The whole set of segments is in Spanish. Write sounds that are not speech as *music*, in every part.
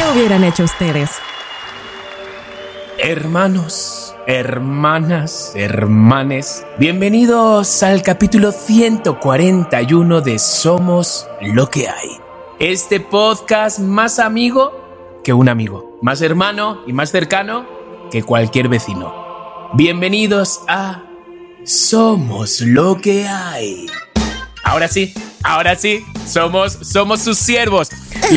¿Qué hubieran hecho ustedes? Hermanos, hermanas, hermanes, bienvenidos al capítulo 141 de Somos lo que hay. Este podcast más amigo que un amigo, más hermano y más cercano que cualquier vecino. Bienvenidos a Somos lo que hay. Ahora sí, ahora sí, somos, somos sus siervos.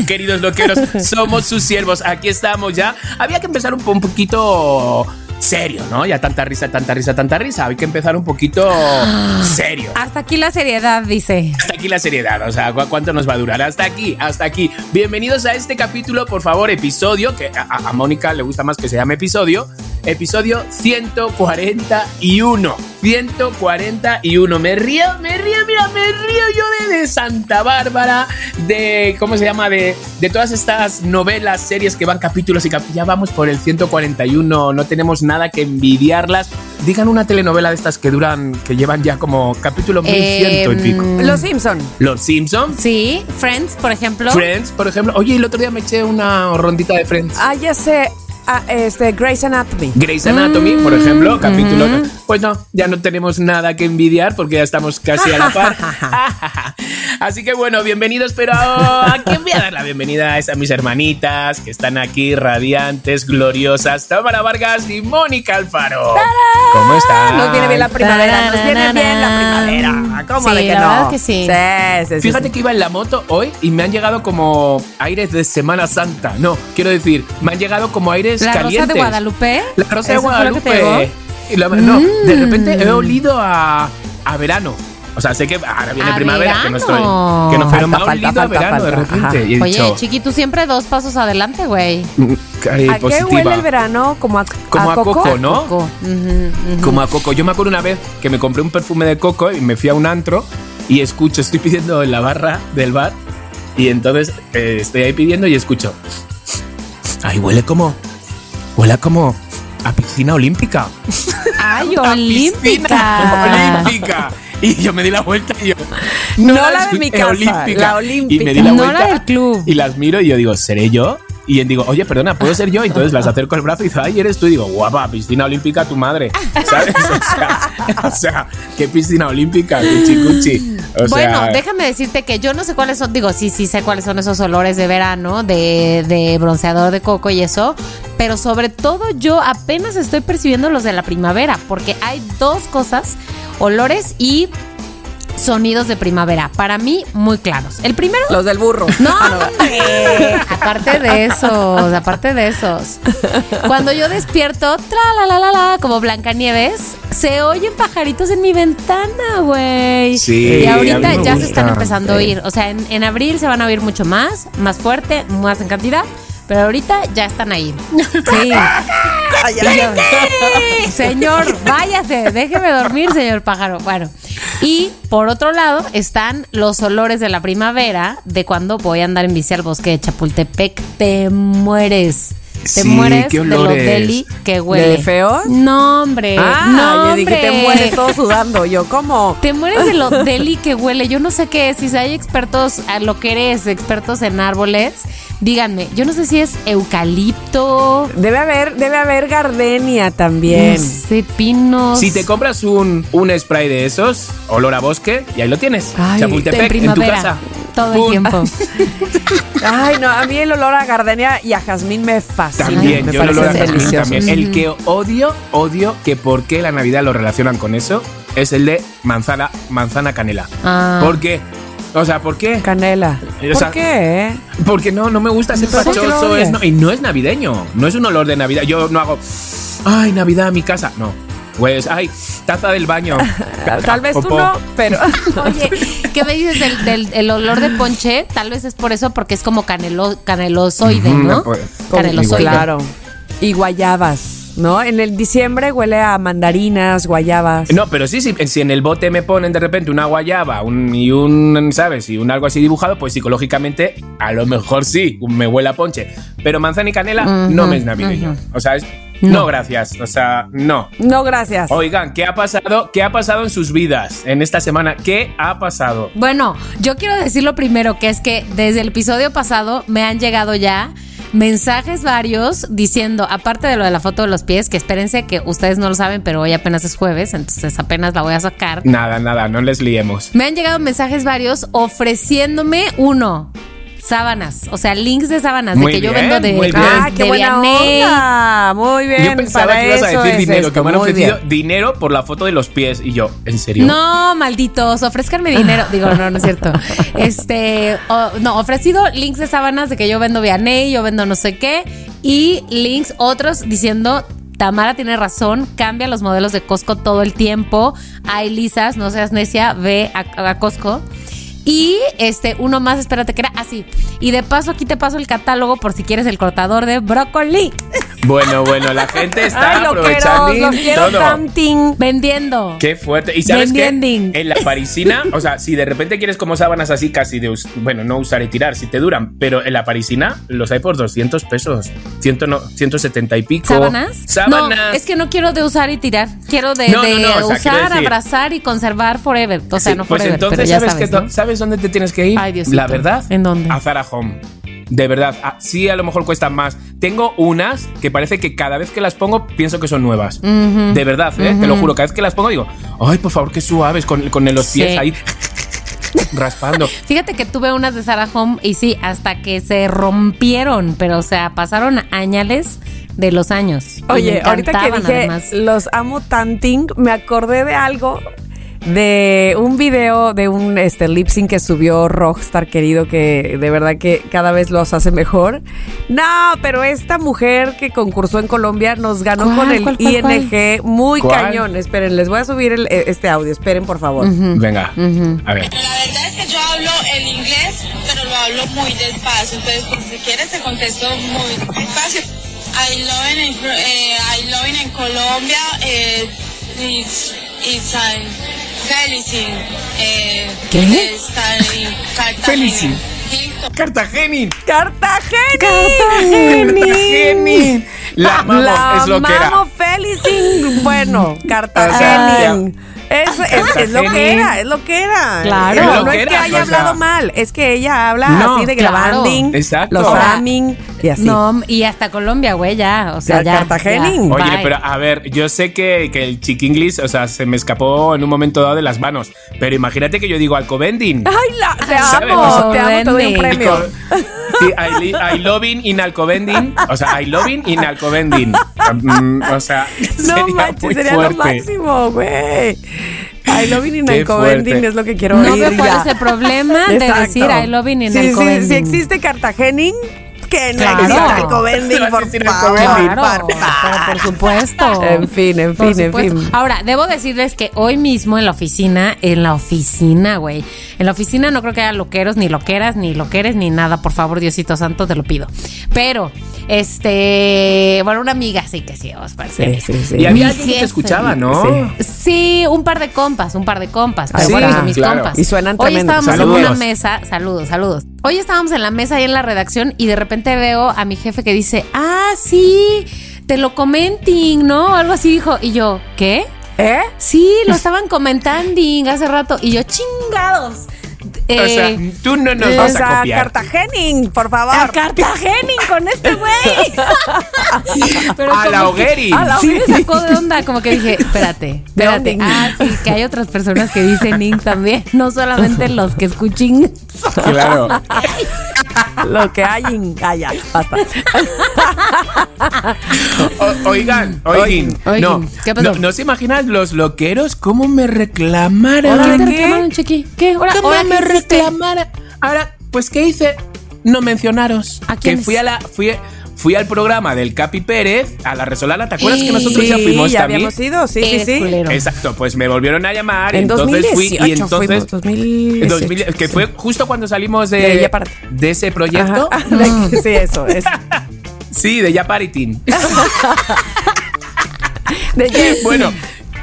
Queridos loqueros, *laughs* somos sus siervos. Aquí estamos ya. Había que empezar un, un poquito serio, ¿no? Ya tanta risa, tanta risa, tanta risa. Hay que empezar un poquito serio. Hasta aquí la seriedad, dice. Hasta aquí la seriedad, o sea, ¿cu- ¿cuánto nos va a durar? Hasta aquí, hasta aquí. Bienvenidos a este capítulo, por favor, episodio, que a, a Mónica le gusta más que se llame episodio. Episodio 141. 141. Me río, me río, mira, me río yo de, de Santa Bárbara, de, ¿cómo se llama? De, de todas estas novelas, series que van capítulos y cap- ya vamos por el 141. No tenemos nada que envidiarlas. Digan una telenovela de estas que duran, que llevan ya como capítulo 1100 y pico. Em, Los Simpson. Los Simpsons. Sí, Friends, por ejemplo. Friends, por ejemplo. Oye, el otro día me eché una rondita de Friends. Ah, ya sé. Ah, este, Grey's Anatomy. Grey's Anatomy, por ejemplo, capítulo. Pues no, ya no tenemos nada que envidiar porque ya estamos casi a la par. *laughs* Así que bueno, bienvenidos, pero ¿a quién voy a dar la bienvenida? Es a mis hermanitas que están aquí radiantes, gloriosas, Tamara Vargas y Mónica Alfaro. ¿Cómo están? Nos viene bien la primavera. Nos viene bien la primavera. ¿Cómo Sí, de que la no? verdad que sí. Sí, sí, sí, Fíjate sí. que iba en la moto hoy y me han llegado como aires de Semana Santa. No, quiero decir, me han llegado como aires La calientes. Rosa de Guadalupe. La Rosa de ¿Eso fue lo que te Guadalupe. llegó? Y la- no, de repente he olido a, a verano. O sea, sé que ahora viene A primavera, que no estoy. verano. Que no, pero me ha Falta, falta, olido a falta, verano de falta. repente. Y he Oye, dicho, chiqui, tú siempre dos pasos adelante, güey. mm, ¿A qué huele el verano? Como a, Como a coco, ¿no? Coco. Como a coco. Yo me acuerdo una vez que me compré un perfume de coco y me fui a un antro y escucho, estoy pidiendo en la barra del bar y entonces eh, estoy ahí pidiendo y escucho. Ay, huele como. Huele como a piscina olímpica. Ay, *laughs* olímpica. olímpica. Y yo me di la vuelta y yo. No la de mi casa, la olímpica. Y me di la No vuelta. la del club. Y las miro y yo digo, ¿seré yo? Y digo, oye, perdona, ¿puedo ser yo? Y entonces las acerco el brazo y digo, ay, eres tú. Y digo, guapa, piscina olímpica tu madre. *laughs* ¿Sabes? O sea, *laughs* o sea ¿qué piscina olímpica? Cuchi, cuchi. O bueno, sea, déjame decirte que yo no sé cuáles son, digo, sí, sí sé cuáles son esos olores de verano, de, de bronceador de coco y eso, pero sobre todo yo apenas estoy percibiendo los de la primavera, porque hay dos cosas, olores y sonidos de primavera, para mí muy claros. El primero... Los del burro. No, *laughs* hombre. aparte de esos, aparte de esos. Cuando yo despierto, tra la la la la, como Blancanieves, se oyen pajaritos en mi ventana, güey. Sí, Y ahorita ya se están empezando a oír. O sea, en, en abril se van a oír mucho más, más fuerte, más en cantidad. Pero ahorita ya están ahí. *laughs* Sí. Yo, señor, váyase, déjeme dormir, señor pájaro. Bueno, y por otro lado están los olores de la primavera, de cuando voy a andar en bici al bosque de Chapultepec. Te mueres. Te Sí, mueres qué de lo deli que huele. ¿De feos? No, hombre. Ah, no, yo dije, te mueres todo sudando. Yo, ¿cómo? Te mueres de lo deli que huele. Yo no sé qué es. Si hay expertos, a lo que eres, expertos en árboles, díganme. Yo no sé si es eucalipto, Debe haber, debe haber gardenia también. no sé, pinos. Si te compras un, un spray de esos, olor a bosque, y ahí lo tienes. Ay, Chapultepec, en en tu primavera. casa. Todo el tiempo. *laughs* Ay, no, a mí el olor a gardenia y a jazmín me fascina. También, me yo el olor a jazmín también. El que odio, odio que por qué la Navidad lo relacionan con eso, es el de manzana, manzana canela. Ah. ¿Por qué? O sea, ¿por qué? Canela. O ¿Por qué? Porque no, no me gusta ser ¿Por qué lo pachoso. odias? Es, no- y no es navideño. No es un olor de Navidad. Yo no hago, ay, Navidad a mi casa. No. Pues, ay, taza del baño. *laughs* Tal vez tú no, pero. *laughs* Oye, ¿qué me dices del, del- el olor de ponche? Tal vez es por eso, porque es como canelo, canelosoide, ¿no? pues, Canelosoide. Claro. Y guayabas, ¿no? En el diciembre huele a mandarinas, guayabas. No, pero sí, sí, si en el bote me ponen de repente una guayaba un, y un, ¿sabes? Y un algo así dibujado, pues psicológicamente a lo mejor sí, me huele a ponche. Pero manzana y canela no me es navideño. O sea, es, no. gracias. O sea, no. No, gracias. Oigan, ¿qué ha pasado? ¿Qué ha pasado en sus vidas en esta semana? ¿Qué ha pasado? Bueno, yo quiero decir lo primero, que es que desde el episodio pasado me han llegado ya mensajes varios diciendo, aparte de lo de la foto de los pies, que espérense que ustedes no lo saben, pero hoy apenas es jueves, entonces apenas la voy a sacar. Nada, nada, no les liemos. Me han llegado mensajes varios ofreciéndome uno. Sábanas, o sea, links de sábanas, Muy de que yo vendo de, muy bien. Ah, de qué buena Vianney. onda. Muy bien. Yo pensaba para que ibas a eso decir es dinero, esto, que me han ofrecido bien. dinero por la foto de los pies. Y yo, ¿en serio? No, malditos, ofrezcanme dinero. Digo, no, no es cierto. *laughs* Este, no, ofrecido links de sábanas de que yo vendo Vianney, yo vendo no sé qué, y links otros diciendo. Tamara tiene razón, cambia los modelos de Costco todo el tiempo. Hay lisas, no seas necia, ve a, a Costco. Y este, uno más, espérate que era así. y de paso, aquí te paso el catálogo por si quieres el cortador de brócoli. Bueno, bueno, la gente *laughs* está Ay, lo quiero, aprovechando lo quiero todo. tanting. Vendiendo. Qué fuerte. Y sabes? Vendiending. En la parisina, *laughs* o sea, si de repente quieres como sábanas así casi de, bueno, no usar y tirar, si te duran, pero en la parisina los hay por 200 pesos, 100, no, 170 y pico. ¿Sábanas? Sábanas. No, es que no quiero de usar y tirar. Quiero de, No, no, de no, o sea, quiero usar, abrazar y conservar forever. O sea, Sí, no pues forever, entonces, pero ya ¿sabes, sabes, qué- ¿no? ¿Sabes dónde te tienes que ir? Ay, Diosito. La verdad. ¿En dónde? A Zara Home. De verdad, ah, sí, a lo mejor cuestan más. Tengo unas que parece que cada vez que las pongo pienso que son nuevas. De verdad, ¿eh? te lo juro. Cada vez que las pongo digo, ay, por favor, qué suaves con, con los pies Sí. ahí *laughs* raspando. Fíjate que tuve unas de Sarah Home y sí, hasta que se rompieron, pero o sea, pasaron añales de los años. Oye, ahorita que dije además. los amo tanting, me acordé de algo de un video de un este lip sync que subió Rockstar querido que de verdad que cada vez los hace mejor. No, pero esta mujer que concursó en Colombia nos ganó ¿Cuál, con el cuál, cuál, ING muy ¿Cuál? cañón. Esperen, les voy a subir el- eh, este audio. Esperen, por favor. Venga, a ver. La verdad es que yo hablo el inglés, pero lo hablo muy despacio. Entonces, pues, si quieres, te contesto muy despacio. I love it en, eh, I love it en Colombia. Eh, it's, it's an felicing. Eh, ¿Qué? Está en Cartagena. Felicing. Listo. Cartagena. Cartagena. Cartagena. La amamos, La es lo que era. amamos Felicing. Bueno, Cartagena. Es, es- es lo que era, es lo que era. Claro. No, Es lo no que es que haya o sea. hablado mal, es que ella habla No, así de claro. grabanding, Exacto. los Ahora, aming y así. No, y hasta Colombia, güey, ya. O sea, Ya, ya. Cartagenín. ya. Oye, Bye. pero a ver, yo sé que, que el chiquinglis, o sea, se me escapó en un momento dado de las manos. Pero imagínate que yo digo alcobending. Ay, la, te amo, te amo, te doy un premio. *laughs* Sí, I, li- I loving in alcobending. O sea, I loving in alcobending. Mm, O sea, No sería manches, muy sería lo fuerte. máximo, güey. I love in Alcobending es lo que quiero No oír veo cuál es el problema de Exacto. decir I love in Sí, sí, Alcobending. Si existe Cartagening, que no Claro. exista Alcobending, *laughs* Va a por existir favor. Alcobending. Claro, por favor. pero por supuesto. En fin, en fin, en fin. Ahora, debo decirles que hoy mismo en la oficina, en la oficina, güey. En la oficina no creo que haya loqueros, ni loqueras, ni loqueres, ni nada. Por favor, Diosito Santo, te lo pido. Pero, este. Bueno, una amiga sí que sí, Oscar. Sí, sí, sí. Y había alguien que te escuchaba, ¿no? Sí. Sí, un par de compas, un par de compas. Pero Ah, bueno, sí, son mis claro. compas. Y suenan Hoy estábamos Saludos. en una mesa, saludos, saludos. Hoy estábamos en la mesa ahí en la redacción y de repente veo a mi jefe que dice, ah, sí, te lo comenting, ¿no? Algo así dijo. Y yo, ¿qué? ¿Eh? Sí, lo estaban comentando hace rato. Y yo, chingados. O sea, Eh, tú no nos eh, vas O a sea, copiar. Cartagening, por a favor. Cartagening con este güey. *laughs* A la hogueri. a la Sí me sacó de onda, como que dije, espérate, *laughs* espérate. Ah, sí, que hay otras personas que dicen ing también, no solamente los que escuchen. Claro. *laughs* Lo que hay en... Ah, ya, basta. O- oigan, oigan. Oigan, No, ¿qué pasó? no, ¿no se imaginan los loqueros cómo me reclamaron? ¿Qué te reclamaron, Chiqui? ¿Qué? Ahora, ¿Cómo ahora me qué hiciste? reclamaron? Ahora, pues, ¿qué hice? No mencionaros. ¿A que quiénes? fui a la. Fui, fui al programa del Capi Pérez, a la Resolana. ¿Te acuerdas que nosotros Sí, ya fuimos ya también? habíamos ido, sí, sí, sí. culero. Exacto, pues me volvieron a llamar y En entonces fui 2018 y entonces fuimos, 2018, en 2000 que sí. fue justo cuando salimos de, De de ese proyecto. Ajá, *laughs* de- sí, eso. Es, *laughs* Sí, de Ya Paritin. *laughs* de Ye- bueno,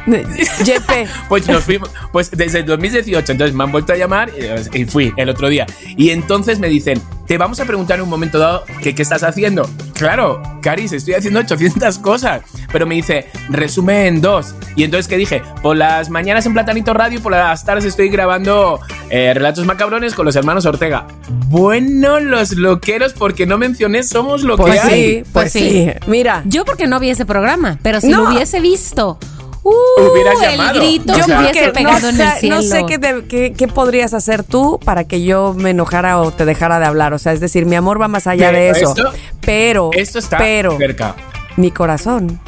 JP. Pues nos fuimos, pues desde el 2018, entonces me han vuelto a llamar y fui el otro día. Y entonces me dicen, te vamos a preguntar en un momento dado que qué estás haciendo. Claro, Caris, estoy haciendo *laughs* 800 cosas, pero me dice, resume en dos. Y entonces, ¿qué dije? Por las mañanas en Platanito Radio y por las tardes estoy grabando eh, Relatos Macabrones con los hermanos Ortega. Bueno, los loqueros, porque no mencioné, somos lo Pues que hay. sí, pues Pues sí. sí. Mira, Yo porque no vi ese programa, pero si No. lo hubiese visto, uh, Hubieras el llamado. grito O me sea, hubiese que pegado no en sé, el cielo. no sé qué, te- qué- qué podrías hacer tú para que yo me enojara o te dejara de hablar. O sea, es decir, mi amor va más allá Pero de eso. esto- pero, Esto está pero, cerca. mi corazón,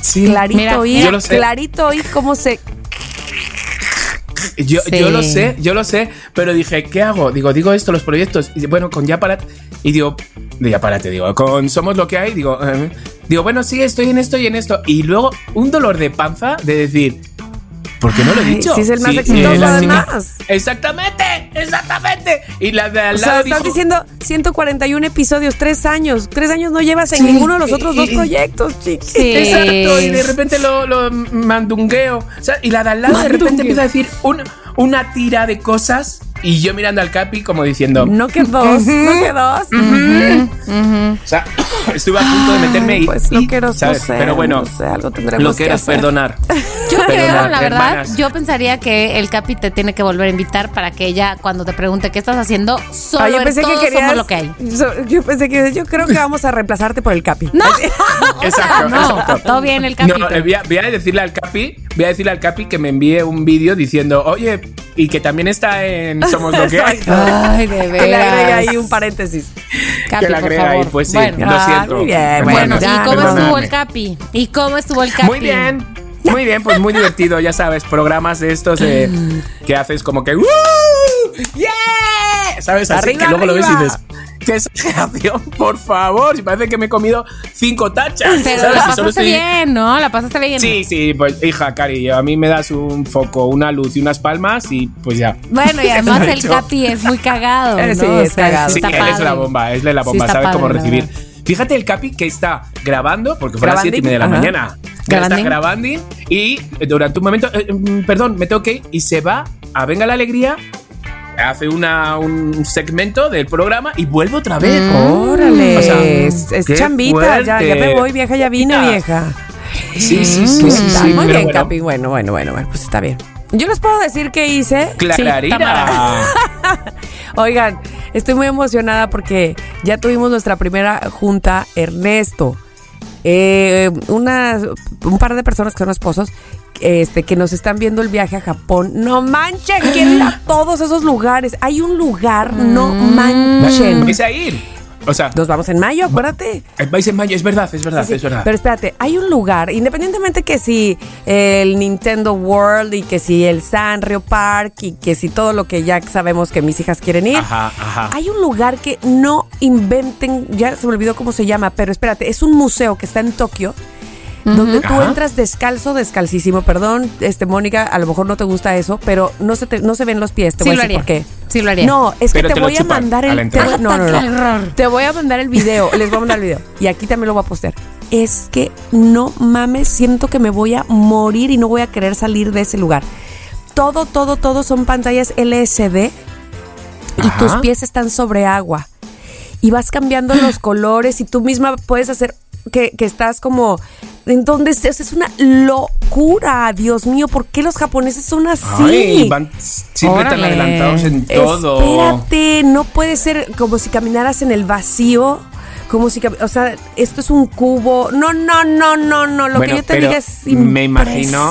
Sí, clarito Mira, oí, yo clarito oí cómo se... Yo, Sí. yo lo sé, yo lo sé, pero dije, ¿qué hago? Digo, digo esto, los proyectos. Y bueno, con Ya Párate. Y digo, de Ya Párate, digo, con Somos lo que hay, digo, eh, digo, bueno, sí, estoy en esto y en esto. Y luego un dolor de panza de decir, ¿por qué no lo he Ay, dicho? sí es el más Sí, exitoso, eh, además. Exactamente, exactamente. Y la de al O sea, lado estás dijo, diciendo 141 episodios, tres años. Tres años no llevas en Sí, ninguno de los otros y- dos y- proyectos, chiqui. Sí. *laughs* Exacto, y de repente lo, lo mandungueo. O sea, y la de al lado de repente empieza a decir un- una tira de cosas y yo mirando al Capi como diciendo, No que dos, no que dos. O sea, *clears throat* estuve a punto de meterme y. Pues lo quiero, no. Pero bueno, no sé, algo tendremos lo que quiero perdonar. *laughs* Yo creo, la verdad, hermanas. yo pensaría que el Capi te tiene que volver a invitar para que ella, cuando te pregunte qué estás haciendo, solo Ah, yo pensé que querías. somos lo que hay. yo pensé que. Yo creo que vamos a reemplazarte por el Capi. No, *laughs* Exacto, no, exacto. todo bien el Capi. No, eh, voy, a, voy a decirle al Capi, voy a decirle al Capi que me envíe un vídeo diciendo, oye, y que también está en *laughs* Somos lo que hay. Ay, de Que le agregue veras. ahí un paréntesis. Capi, que la por agrega ahí, favor. pues sí, Bueno, lo Ah, siento. muy bien, bueno, Bueno, ¿y ya, cómo perdóname. estuvo el Capi? ¿Y cómo estuvo el Capi? Muy bien. Muy bien, pues muy divertido, ya sabes, programas de estos de, *gasps* que haces como que ¡Uh! ¡Yeah! ¿Sabes? Así Arriba, que luego lo ves y arriba. dices, ¿qué *laughs* exageración? Por favor, si parece que me he comido cinco tachas. Pero ¿sabes? la pasaste estoy- bien, ¿no? La pasaste bien. Sí, sí, pues hija, Cari, a mí me das un foco, una luz y unas palmas y pues ya. Bueno, y *laughs* además el. Capi es muy cagado, *laughs* ¿no? sí, es cagado. Sí, está él es padre. la bomba, es de la Sí, bomba, está sabe padre, cómo recibir. Fíjate el Capi que está grabando, porque fue a las Grabanding, 7 y media de la ajá. mañana. Grabanding. Está grabando y durante un momento, eh, mm, perdón, me tengo que ir y se va a Venga la Alegría, hace una, un segmento del programa y vuelve otra vez. Órale. O sea, es chambita. Ya, ya me voy, vieja, ya vine, vieja. Sí, sí, sí, sí, Está sí, Muy bien, bueno. Capi. Bueno, bueno, bueno, bueno, pues está bien. Yo les puedo decir qué hice. Tamara. *laughs* Oigan, estoy muy emocionada porque ya tuvimos nuestra primera junta, Ernesto. eh, unas- un par de personas que son esposos este, que nos están viendo el viaje a Japón. No manchen, quiero ir a *gasps* todos esos lugares. Hay un lugar, no manchen. ¿Vais a ir? O sea, Nos vamos en mayo, acuérdate. vais en mayo, es verdad, es verdad, Sí, sí. es verdad. Pero espérate, hay un lugar, independientemente que si el Nintendo World y que si el Sanrio Park y que si todo lo que ya sabemos que mis hijas quieren ir. Ajá, ajá. Hay un lugar que no inventen, ya se me olvidó cómo se llama, pero espérate, es un museo que está en Tokio. Donde tú Ajá. entras descalzo, descalcísimo. Perdón, este Mónica, a lo mejor no te gusta eso, pero no se te, no se ven los pies. Te Sí voy a lo decir haría. por qué. Sí lo haría. No, es que te, voy a mandar el. te voy- no, no, no. *laughs* Te voy a mandar el video. Les voy a mandar el video. Y aquí también lo voy a postear. Es que no mames, siento que me voy a morir y no voy a querer salir de ese lugar. Todo, todo, todo son pantallas LSD y Ajá. tus pies están sobre agua. Y vas cambiando los colores y tú misma puedes hacer que, que estás como... Entonces, es es una locura, Dios mío, ¿por qué los japoneses son así? Ay, van siempre tan adelantados en todo. Espérate, no puede ser como si caminaras en el vacío. Como si, o sea, esto es un cubo. No, no, no, no, no. Lo Bueno, que yo te diga es me imagino-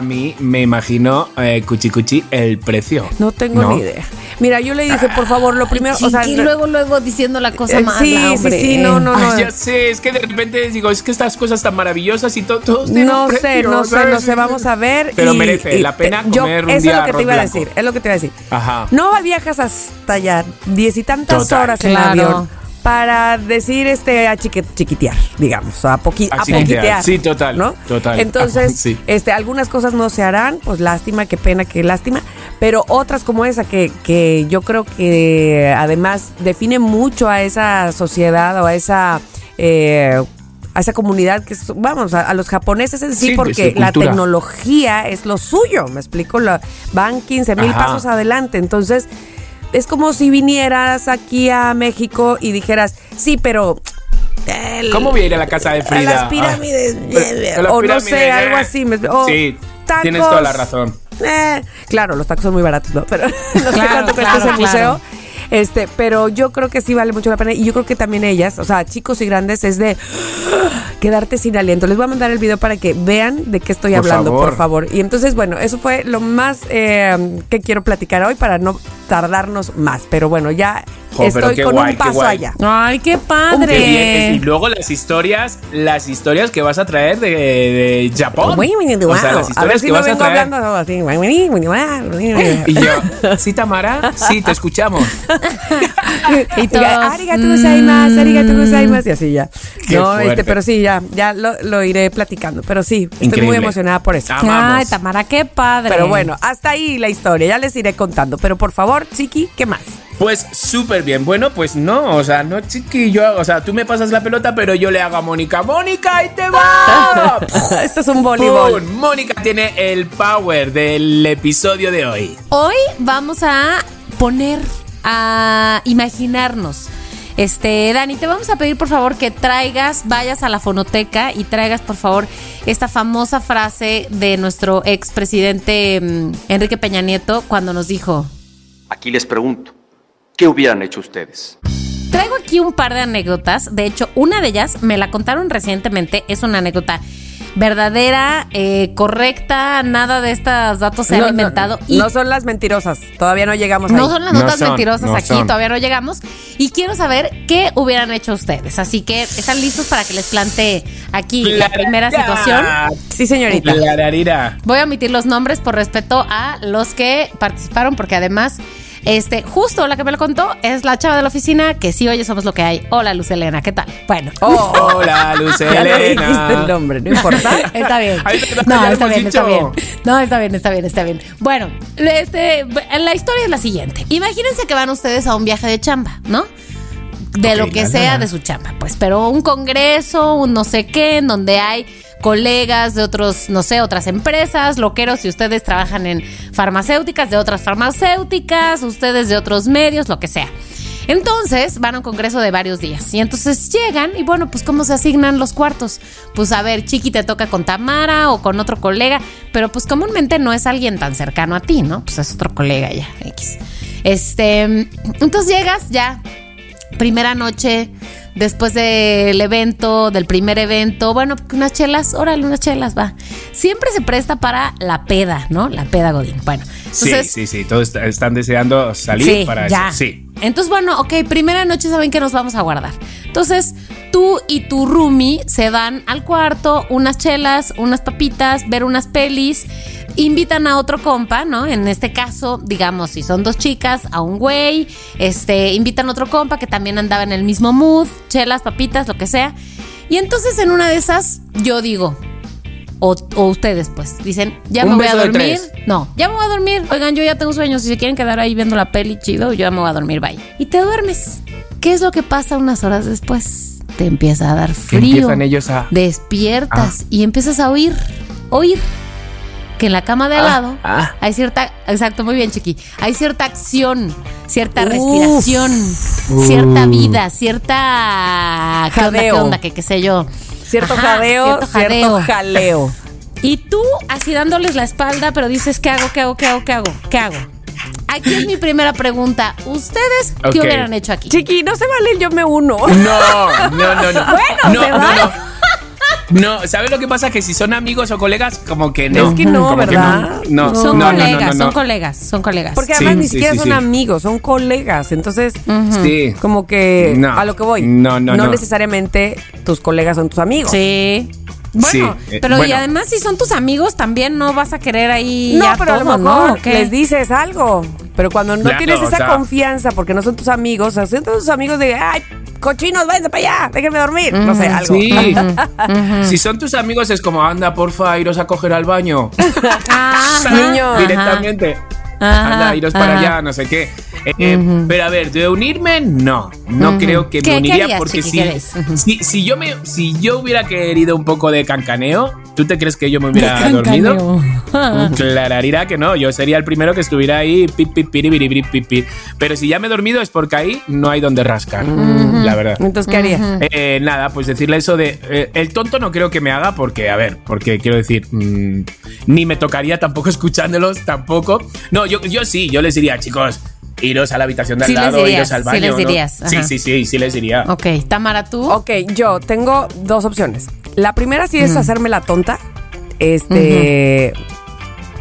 mí me imagino, eh, cuchi cuchi, el precio. No tengo ¿No? ni idea. Mira, yo le dije, por favor, lo primero, o sea, Chiqui, no- luego, luego diciendo la cosa eh, mala, sí, sí, hombre. sí, no, no, no. Ay, ya sé, es que de repente digo, es que estas cosas tan maravillosas y to- todos tienen No un sé, precio, no sé, no sé, vamos a ver. Pero y- merece y- la pena yo- comer un Eso día es lo que te iba a decir, es lo que te iba a decir. Ajá. No viajas hasta allá, diez y tantas Total. horas en Claro. avión. Para decir este a chique- chiquitear, digamos, a, poqui- A a poquitear. Sí, total, ¿no? total. Entonces, *laughs* Sí. este, algunas cosas no se harán, pues lástima, qué pena, qué lástima, pero otras como esa que, que yo creo que además define mucho a esa sociedad o a esa eh, a esa comunidad que es- vamos a, a los japoneses en sí, Sí, porque la tecnología es lo suyo, me explico, La- van 15 mil pasos adelante, entonces es como si vinieras aquí a México y dijeras, sí, pero... el- ¿Cómo voy a ir a la casa de a Frida? las pirámides, Ah, a las o no pirámides, sé, eh. algo así. me- o sí, tacos. tienes toda la razón. Eh, claro, los tacos son muy baratos, ¿no? Pero *laughs* no sé cuánto cuesta claro, ese museo. claro. Este, pero yo creo que sí vale mucho la pena. Y yo creo que también ellas, o sea, chicos y grandes, es de quedarte sin aliento. Les voy a mandar el video para que vean de qué estoy Por hablando, favor. por favor. Y entonces, bueno, eso fue lo más eh, que quiero platicar hoy para no tardarnos más. Pero bueno, ya Jo, estoy con guay, un paso guay. allá. Ay, qué Qué padre. bien. Y luego las historias, las historias que vas a traer de, de Japón. O sea, las a ver historias si que no vas a vengo traer. hablando así. *laughs* Y yo, *laughs* ¿sí, Tamara? Sí, te escuchamos. *laughs* Y todos, Arigato gozaimasu, arigato gozaimasu, y así ya. Qué no, este, pero sí, ya, ya lo, lo iré platicando. Pero sí, estoy muy emocionada por eso. Ah, Ay, Amamos. Tamara, qué padre. Pero bueno, hasta ahí la historia, ya les iré contando. Pero por favor, Chiqui, ¿qué más? Pues súper bien. Bueno, pues no, o sea, no, chiqui, yo, o sea, tú me pasas la pelota, pero yo le hago a Mónica. ¡Mónica, ahí te va! *laughs* Esto es un voleibol. ¡Pum! Mónica tiene el power del episodio de hoy. Hoy vamos a poner, a imaginarnos. Este, Dani, te vamos a pedir por favor que traigas, vayas a la fonoteca y traigas por favor esta famosa frase de nuestro expresidente mm, Enrique Peña Nieto cuando nos dijo, Aquí les pregunto, ¿qué hubieran hecho ustedes? Traigo aquí un par de anécdotas. De hecho, una de ellas me la contaron recientemente. Es una anécdota verdadera, eh, correcta, nada de estos datos se han No, no, inventado. y no son las mentirosas, todavía no llegamos no ahí. son las No notas son, mentirosas no aquí, son. todavía no llegamos. Y quiero saber qué hubieran hecho ustedes. Así que, ¿están listos para que les plantee aquí la primera situación? Sí, señorita. La larira. Voy a omitir los nombres por respeto a los que participaron, porque además, este, justo la que me lo contó es la chava de la oficina, que sí, oye, somos lo que hay. Hola, Luz Elena, ¿qué tal? Bueno. Oh, *laughs* Hola, ya le dijiste el nombre, no importa. *laughs* Está bien. No, está bien, está bien. No, está bien, está bien, está bien. Bueno, este, la historia es la siguiente. Imagínense que van ustedes a un viaje de chamba, ¿no? De lo que sea de su chamba, pues, pero un congreso, un no sé qué, en donde hay colegas de otros, no sé, otras empresas, loqueros, si ustedes trabajan en farmacéuticas, de otras farmacéuticas, ustedes de otros medios, lo que sea. Entonces van a un congreso de varios días y entonces llegan y bueno, pues cómo se asignan los cuartos. Pues a ver, Chiqui te toca con Tamara o con otro colega, pero pues comúnmente no es alguien tan cercano a ti, ¿no? Pues es otro colega ya, X. Este, entonces llegas ya, primera noche, después del evento, del primer evento, bueno, unas chelas, órale, unas chelas, va. Siempre se presta para la peda, ¿no? La peda Godín. Bueno, Sí, entonces sí, sí, todos est- están deseando salir Sí, para ya. eso. Sí. Entonces, bueno, ok, primera noche saben que nos vamos a guardar. Entonces, tú y tu roomie se van al cuarto, unas chelas, unas papitas, ver unas pelis, invitan a otro compa, ¿no? En este caso, digamos, si son dos chicas, a un güey, este, invitan a otro compa que también andaba en el mismo mood, chelas, papitas, lo que sea. Y entonces en una de esas, yo digo, o, o ustedes, pues, dicen, ya Un me voy a dormir. No, ya me voy a dormir. Oigan, yo ya tengo sueño. Si se quieren quedar ahí viendo la peli, chido, yo ya me voy a dormir, bye. Y te duermes. ¿Qué es lo que pasa unas horas después? Te empieza a dar frío. Empiezan ellos a- Despiertas y empiezas a oír, oír que en la cama de al Ah, lado ah. hay cierta, exacto, muy bien, chiqui, hay cierta acción, cierta Uf. respiración, cierta vida, cierta ¿qué onda, qué onda, que qué sé yo. Cierto Ajá, jadeo, cierto jaleo. Y tú así dándoles la espalda, pero dices, ¿qué hago? ¿Qué hago? ¿Qué hago? ¿Qué hago? ¿Qué hago? Aquí es mi primera pregunta. ¿Ustedes qué hubieran hecho aquí? Chiqui, no se vale el yo me uno. No, no, no, no. *laughs* Bueno, no, se no, vale. no. No, ¿sabes lo que pasa? Que si son amigos o colegas, como que no. Es que no, Como que ¿verdad? no. No, Son no, no, colegas, no, no, son no. colegas, son colegas. Porque Sí, además ni sí, siquiera sí, son sí. amigos, son colegas. Entonces, Sí. como que No. a lo que voy. No, no, no. necesariamente tus colegas son tus amigos. Sí. Bueno, Sí, eh, pero y además si son tus amigos también no vas a querer ahí No, ya pero a todo, lo mejor ¿no? Les dices algo. Pero cuando no Claro, tienes o esa sea- confianza porque no son tus amigos, o sea, son tus amigos de, ay, cochinos, váyanse para allá, déjenme dormir. No sé, algo. Sí. *laughs* si son tus amigos es como, anda, porfa, iros a coger al baño. *laughs* Ah, *laughs* niño. Directamente. Ajá, anda, iros para ajá. allá, no sé qué. Eh, Pero a ver, de unirme, no. No creo que ¿Qué- me uniría porque Chiqui? si, si, si yo me, si yo hubiera querido un poco de cancaneo, ¿tú te crees que yo me hubiera De dormido? *laughs* Clararirá que no, yo sería el primero que estuviera ahí, pip, pip, pip. Pero si ya me he dormido es porque ahí no hay donde rascar, la verdad. Entonces, ¿qué harías? Eh, nada, pues decirle eso de. eh, el tonto no creo que me haga, porque, a ver, porque quiero decir, mm, ni me tocaría tampoco *laughs* escuchándolos, tampoco. No, yo, yo sí, yo les diría, chicos, iros a la habitación de al Sí les lado, dirías, iros al sí baño. les ¿no? dirías, Sí, sí, sí, sí les diría. Ok, Tamara, tú. Ok, yo tengo dos opciones. La primera sí es hacerme la tonta. Este.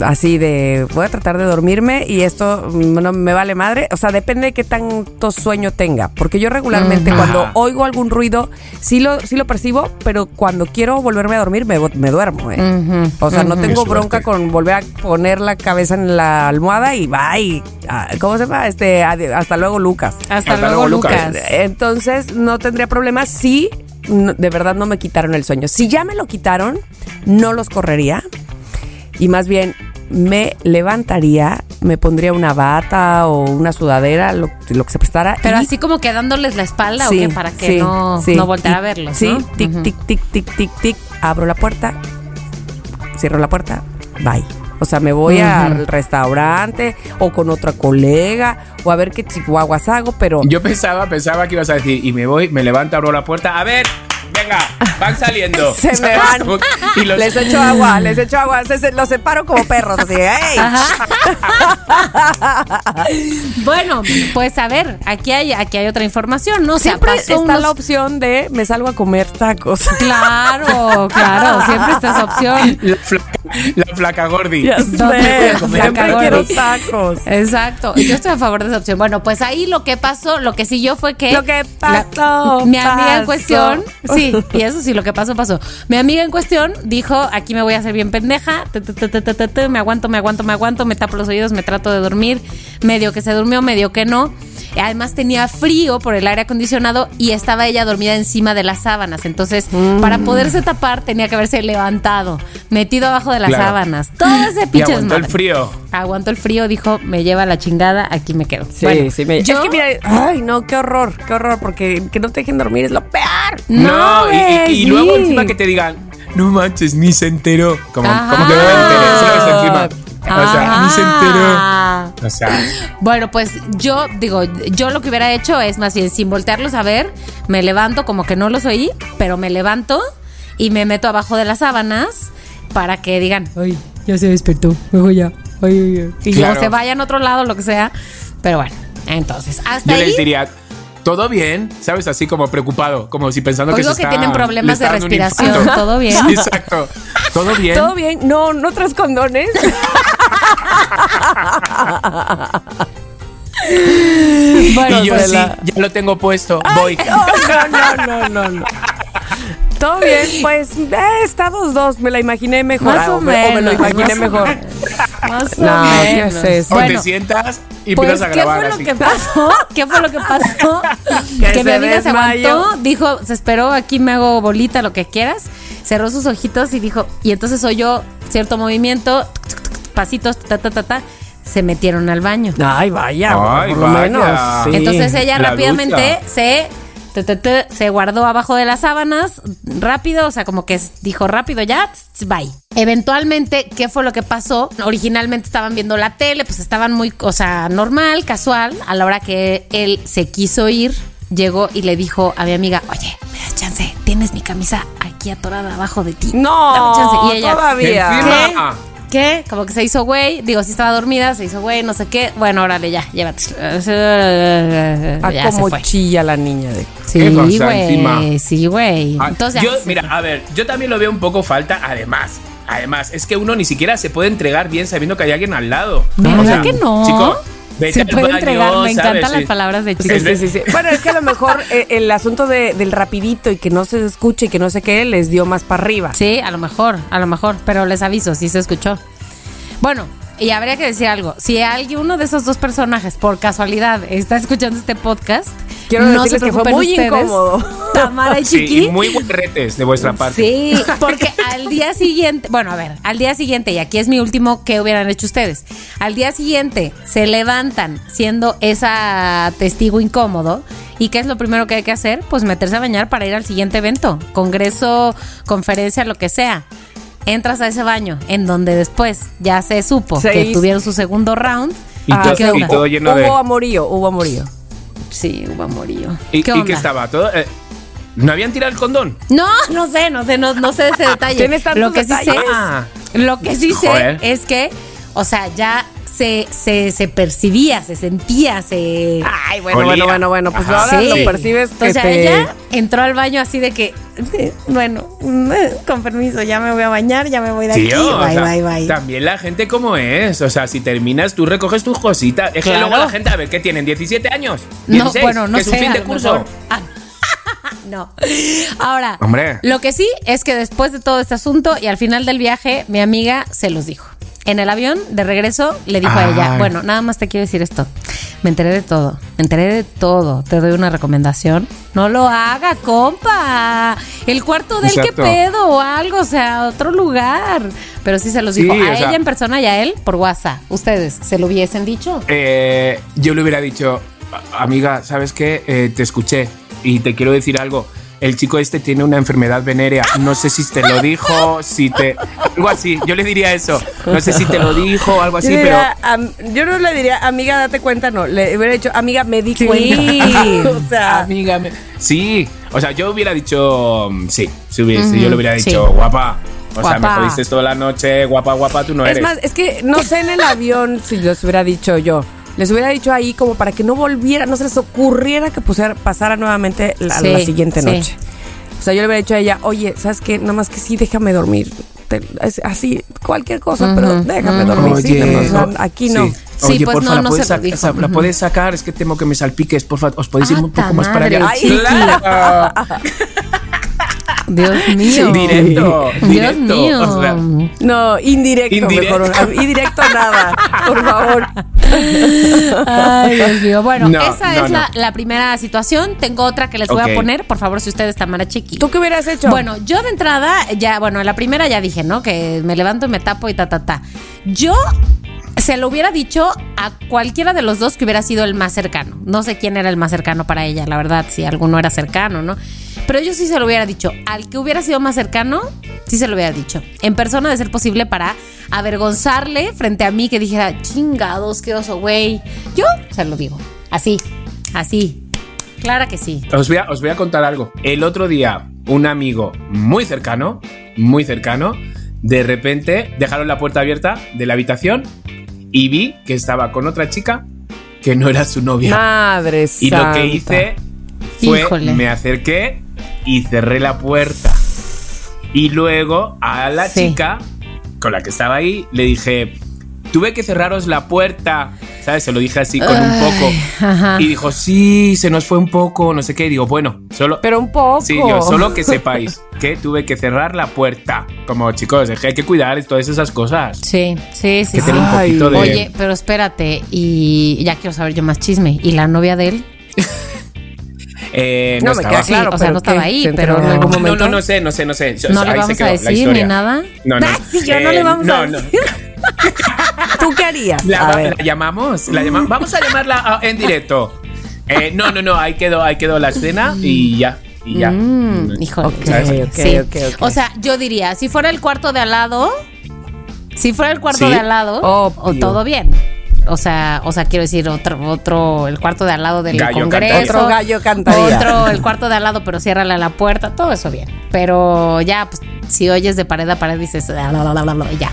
Así de. Voy a tratar de dormirme y esto mm, no me vale madre. O sea, depende de qué tanto sueño tenga. Porque yo regularmente, cuando Ajá. oigo algún ruido, sí lo, sí lo percibo, pero cuando quiero volverme a dormir, me, me duermo. ¿eh? O sea, no tengo bronca con volver a poner la cabeza en la almohada y bye. Ah, ¿Cómo se llama? Este, hasta luego, Lucas. Hasta, Hasta luego, luego, Lucas. Lucas. Entonces no tendría problema si no- de verdad no me quitaron el sueño. Si ya me lo quitaron, no los correría y más bien me levantaría, me pondría una bata o una sudadera, lo, lo que se prestara. Pero y- así como que dándoles la espalda Sí, o qué, para que sí, no, sí. no voltear Y- a verlos. Sí, ¿no? tic, tic, tic, tic, tic, tic. Abro la puerta, cierro la puerta, bye. O sea, me voy al restaurante o con otra colega o a ver qué chihuahuas hago, pero Yo pensaba, pensaba que ibas a decir, y me voy, me levanto, abro la puerta, a ver, venga, van saliendo. *laughs* Se me van. y los, les echo agua, les echo agua, se- se- los separo como perros, así, ¡ey! *laughs* *laughs* Bueno, pues a ver, aquí hay, aquí hay otra información, ¿no? Siempre está unos- la opción de me salgo a comer tacos. Claro, claro, siempre está esa opción. la, flaca, la flaca gordi. Ya ¿Dónde voy sé, a comer siempre quiero tacos. Exacto, yo estoy a favor de esa opción. Bueno, pues ahí lo que pasó, lo que siguió fue que Lo que la- pasó, mi amiga en cuestión, sí, *laughs* y eso sí, lo que pasó pasó. Mi amiga en cuestión dijo, aquí me voy a hacer bien pendeja, me aguanto, me aguanto, me aguanto, me tapo los oídos, me trato de dormir, medio que se durmió, medio que no. Y Además tenía frío por el aire acondicionado y estaba ella dormida encima de las sábanas. Entonces, para poderse tapar tenía que haberse levantado, metido abajo de las Claro. sábanas. Todo ese Y pinche aguantó el frío. Aguantó el frío, dijo, me lleva la chingada, aquí me quedo. Sí, Bueno, sí, me... yo- Es que mira, ay, no, qué horror, qué horror, porque que no te dejen dormir es lo peor. No, y- y, güey, y luego encima que te digan, no manches, ni se enteró. Como, como que no me enteré. Encima. O sea, ni se enteró. O sea, Bueno, pues yo digo, yo lo que hubiera hecho es más bien sin voltearlos a ver, me levanto como que no los oí, pero me levanto y me meto abajo de las sábanas para que digan, ay, ya se despertó, luego ya, ay, ay, ay", y Claro. se vayan a otro lado, lo que sea. Pero bueno, entonces, hasta yo ahí. les diría, todo bien, ¿sabes? Así como preocupado, como si pensando que se que está- tienen problemas de respiración. ¿todo bien? Sí, *laughs* exacto. Todo bien. *laughs* ¿Todo bien? No, no traes condones. *laughs* Bueno, y yo pues, sí, ya lo tengo puesto, voy. No, no, no, no, no. Todo bien, pues eh, estamos dos, me la imaginé mejor. Más o o, me, o me lo menos, imaginé más mejor. más o No, ¿qué menos. es eso? O te sientas y Pues, empiezas a ¿qué fue lo que pasó? ¿Qué fue lo que pasó? *laughs* Que que mi amiga se aguantó, dijo, se esperó, aquí me hago bolita, lo que quieras. Cerró sus ojitos y dijo, y entonces oyó cierto movimiento, tuc, tuc, tuc, pasitos, ta, ta, ta, ta, se metieron al baño. Ay, vaya, Ay, por lo vaya. menos. sí. Entonces ella la rápidamente ducha. se, te, te, te, se guardó abajo de las sábanas, rápido, o sea, como que dijo rápido ya, bye. Eventualmente, ¿qué fue lo que pasó? Originalmente estaban viendo la tele, pues estaban muy, o sea, normal, casual. A la hora que él se quiso ir, llegó y le dijo a mi amiga, oye, me das chance, tienes mi camisa aquí atorada abajo de ti. No, Dame chance. Y ella, todavía. ¿Qué? Como que se hizo güey. Digo, si estaba dormida, se hizo güey, no sé qué. Bueno, órale, ya, llévate. Ah, Ya se como fue. chilla la niña de. Sí, ¿Qué cosa güey. Sí, güey. Ah, Entonces, yo, ya, mira, a ver, yo también lo veo un poco falta, además. Además, es que uno ni siquiera se puede entregar bien sabiendo que hay alguien al lado. ¿Verdad que no? Chico, vete se al puede baño, entregar. Me ¿sabes? encantan las palabras de Sí, chicos. sí, sí, sí. Bueno, es que a lo mejor *laughs* eh, el asunto de- del rapidito y que no se escuche y que no sé qué les dio más para arriba. Sí, a lo mejor, a lo mejor. Pero les aviso, sí se escuchó. Bueno, y habría que decir algo. Si alguien, uno de esos dos personajes, por casualidad, está escuchando este podcast, Quiero no decirles se que fue muy ustedes, incómodo. *laughs* Tamara y Sí, Chiqui. y muy de vuestra parte. Sí, porque al día siguiente, bueno, a ver, al día siguiente, y aquí es mi último, ¿qué hubieran hecho ustedes? Al día siguiente se levantan siendo esa testigo incómodo. ¿Y qué es lo primero que hay que hacer? Pues meterse a bañar para ir al siguiente evento, congreso, conferencia, lo que sea. Entras a ese baño, en donde después ya se supo que tuvieron su segundo round. Y, Ah, todo, ¿qué y onda? todo lleno hubo de. amorío, hubo amorío. Sí, hubo amorío. ¿Y, ¿Qué y qué estaba? ¿Todo, eh, ¿No habían tirado el condón? No, no sé, no sé, no, no sé ese detalle. *laughs* Lo que sí sé. Ah. lo que sí Joder. sé es que, o sea, ya se, se, se percibía, se sentía, se. Ay, bueno, Olía. bueno, bueno, bueno, pues Ajá. ahora Sí. lo percibes que Entonces te- ella entró al baño así de que, *laughs* bueno, eh, con permiso, ya me voy a bañar, ya me voy de aquí. O bye, sea, bye, bye. también la gente como es. O sea, si terminas, tú recoges tus cositas. Es que Claro. luego la gente, a ver, ¿qué tienen? ¿17 años? No, 16, bueno, no que es sé. un fin a de curso. Ah, *laughs* no. Ahora, Hombre. lo que sí es que después de todo este asunto y al final del viaje, mi amiga se los dijo. En el avión de regreso le dijo a ella, bueno, nada más te quiero decir esto. Me enteré de todo, me enteré de todo. Te doy una recomendación. No lo haga, compa. El cuarto del que pedo o algo, o sea, otro lugar. Pero sí se los Sí, dijo a sea- ella en persona y a él por WhatsApp. ¿Ustedes se lo hubiesen dicho? Eh, yo le hubiera dicho, "A- amiga, ¿sabes qué? Eh, te escuché y te quiero decir algo. El chico este tiene una enfermedad venérea. No sé si te lo dijo, si te. Algo así. Yo le diría eso. No sé si te lo dijo o algo Yo, así, pero. am- yo no le diría, amiga, date cuenta, no. Le hubiera dicho, amiga, me di Sí. cuenta. *laughs* o sea, Amiga, me- sí. O sea, yo hubiera dicho. mm, Sí, si hubiese, yo le hubiera sí. dicho, guapa. O sea, me jodiste toda la noche, guapa, guapa, tú no es eres. más, es que no sé en el avión si les hubiera dicho yo. Les hubiera dicho ahí como para que no volviera, no se les ocurriera que pusiera, pasara nuevamente la, Sí, la siguiente sí. noche. O sea, yo le hubiera dicho a ella, oye, ¿sabes qué? Nada más que sí, déjame dormir. Te- es así, cualquier cosa, pero déjame dormir. sí, Oye, o- aquí no. sí. Sí, Oye, pues porfa, no, la no puedes se lo sac- dijo. sa- La puedes sacar, es que temo que me salpiques, porfa. ¿Os podéis ir Ah, un poco más para allá? ay, ¡Claro! *laughs* *laughs* Dios mío. Directo, Dios directo. mío. O sea, No, indirecto, Indirecto. mejor. Indirecto nada, por favor. Ay, Dios mío. Bueno, No, esa no, es no. La, la primera situación. Tengo otra que les voy a poner. Por favor, si ustedes Tamara Chiqui. ¿Tú qué hubieras hecho? Bueno, yo de entrada, ya, bueno, en la primera ya dije, ¿no? Que me levanto y me tapo y ta, ta, ta. Yo se lo hubiera dicho a cualquiera de los dos que hubiera sido el más cercano. No sé quién era el más cercano para ella, la verdad, si alguno era cercano, ¿no? Pero yo sí se lo hubiera dicho. Al que hubiera sido más cercano, sí se lo hubiera dicho. En persona, de ser posible, para avergonzarle frente a mí, que dijera, chingados, qué oso, güey. Yo se lo digo. Así, así. Clara que sí. Os voy, a, os voy a contar algo. El otro día, un amigo muy cercano, muy cercano, de repente dejaron la puerta abierta de la habitación y vi que estaba con otra chica que no era su novia. Madre y lo que hice fue, Híjole. me acerqué y cerré la puerta. Y luego a la Sí. chica con la que estaba ahí le dije, tuve que cerraros la puerta. ¿Sabes? Se lo dije así con un poco. Ajá. Y dijo, sí, se nos fue un poco, no sé qué. Y digo, bueno, solo... Pero un poco. Sí, yo solo que sepáis que tuve que cerrar la puerta. Como chicos, es que hay que cuidar todas esas cosas. Sí, sí, sí. Que sí. un Ay. poquito de... Oye, pero espérate, y ya quiero saber yo más chisme. ¿Y la novia de él? *laughs* Eh, No, no, me estaba. queda Sí, claro. o sea, no estaba ahí, ¿Se enteró pero- en algún No, momento? no, no sé, no sé, no sé. ¿No le Ahí vamos se a quedó la decir ni nada? No, no. Ay, *laughs* sí, yo no le vamos a no, decir. ¿Tú qué harías? La, a ver. la llamamos, la llamamos. Vamos a llamarla ah, en directo. Eh, no, no, no, ahí quedó, ahí quedó la escena y ya. Y ya. Mm, híjole. Ok, ¿Sabes? ok, Sí. ok, ok. O sea, yo diría, si fuera el cuarto de al lado, si fuera el cuarto Sí. de al lado, Obvio. o todo bien. O sea, o sea, quiero decir, otro, otro, el cuarto de al lado del Gallo Congreso. cantaría. Otro gallo cantaría. Otro, el cuarto de al lado, pero ciérrale la puerta, todo eso bien. Pero ya, pues, si oyes de pared a pared, dices, "La, la, la, la, la", y ya.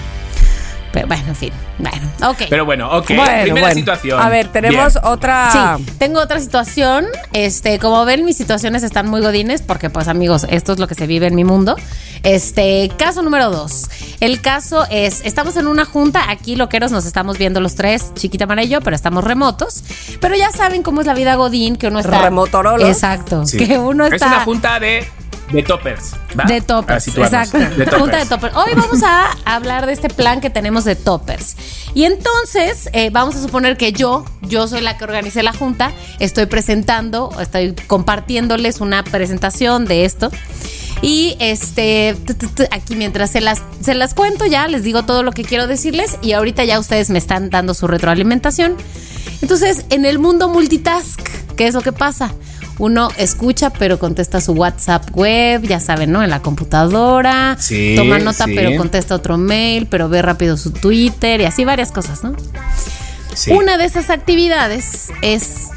Pero bueno, en fin. Bueno, ok. Pero bueno, ok. Bueno, Primera bueno. situación. A ver, tenemos Bien. otra. Sí, tengo otra situación. Este, como ven, mis situaciones están muy godines porque, pues, amigos, esto es lo que se vive en mi mundo. Este, caso número dos. El caso es, estamos en una junta, aquí loqueros nos estamos viendo los tres, Chiquita Mara y yo, pero estamos remotos. Pero ya saben cómo es la vida godín, que uno está... Remotorolos. Exacto, Sí. que uno está... Es una junta de, de toppers. ¿va? De toppers, exacto. De toppers. Junta de toppers. Hoy vamos a hablar de este plan que tenemos de toppers. Y entonces, eh, vamos a suponer que yo, yo soy la que organicé la junta, estoy presentando, estoy compartiéndoles una presentación de esto. Y este, aquí mientras se las, se las cuento ya, les digo todo lo que quiero decirles y ahorita ya ustedes me están dando su retroalimentación. Entonces, en el mundo multitask, ¿qué es lo que pasa? Uno escucha, pero contesta su WhatsApp web, ya saben, ¿no? En la computadora. Sí, Toma nota, sí. pero contesta otro mail, pero ve rápido su Twitter y así varias cosas, ¿no? Sí. Una de esas actividades es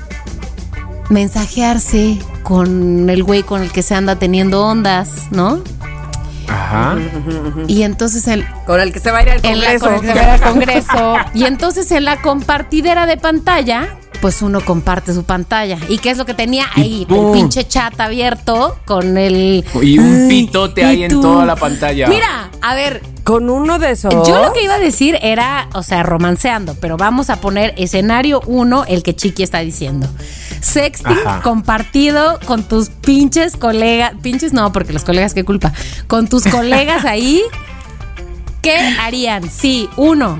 mensajearse con el güey con el que se anda teniendo ondas, ¿no? Ajá. Y entonces el, Con el que se va a ir al en la, congreso. con el que se va al congreso. Y entonces en la compartidera de pantalla, pues uno comparte su pantalla. ¿Y qué es lo que tenía ahí? El pinche chat abierto con el... Y un pitote ¿y ahí en toda la pantalla. Mira, a ver, Con uno de esos. Yo lo que iba a decir era, o sea, romanceando, pero vamos a poner escenario uno, el que Chiqui está diciendo. Sexting Ajá. compartido con tus pinches colegas, pinches no, porque los colegas, qué culpa, con tus colegas *laughs* ahí, ¿qué harían? Sí, uno,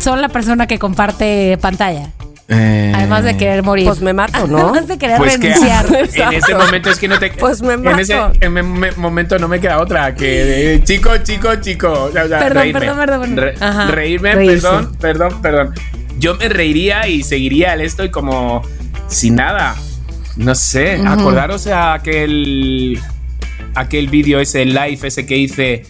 son la persona que comparte pantalla, Eh, además de querer morir. Pues me mato, ¿no? Además de querer Pues que renunciar. en ese momento es que no te Pues me en ese mato. en me- me- momento no me queda otra que eh, chico chico chico o sea, Perdón, reírme. perdón, perdón, perdón. Re- Ajá. reírme Reírse. perdón perdón perdón yo me reiría y seguiría el esto y como sin nada no sé acordaros a aquel aquel vídeo ese live ese que hice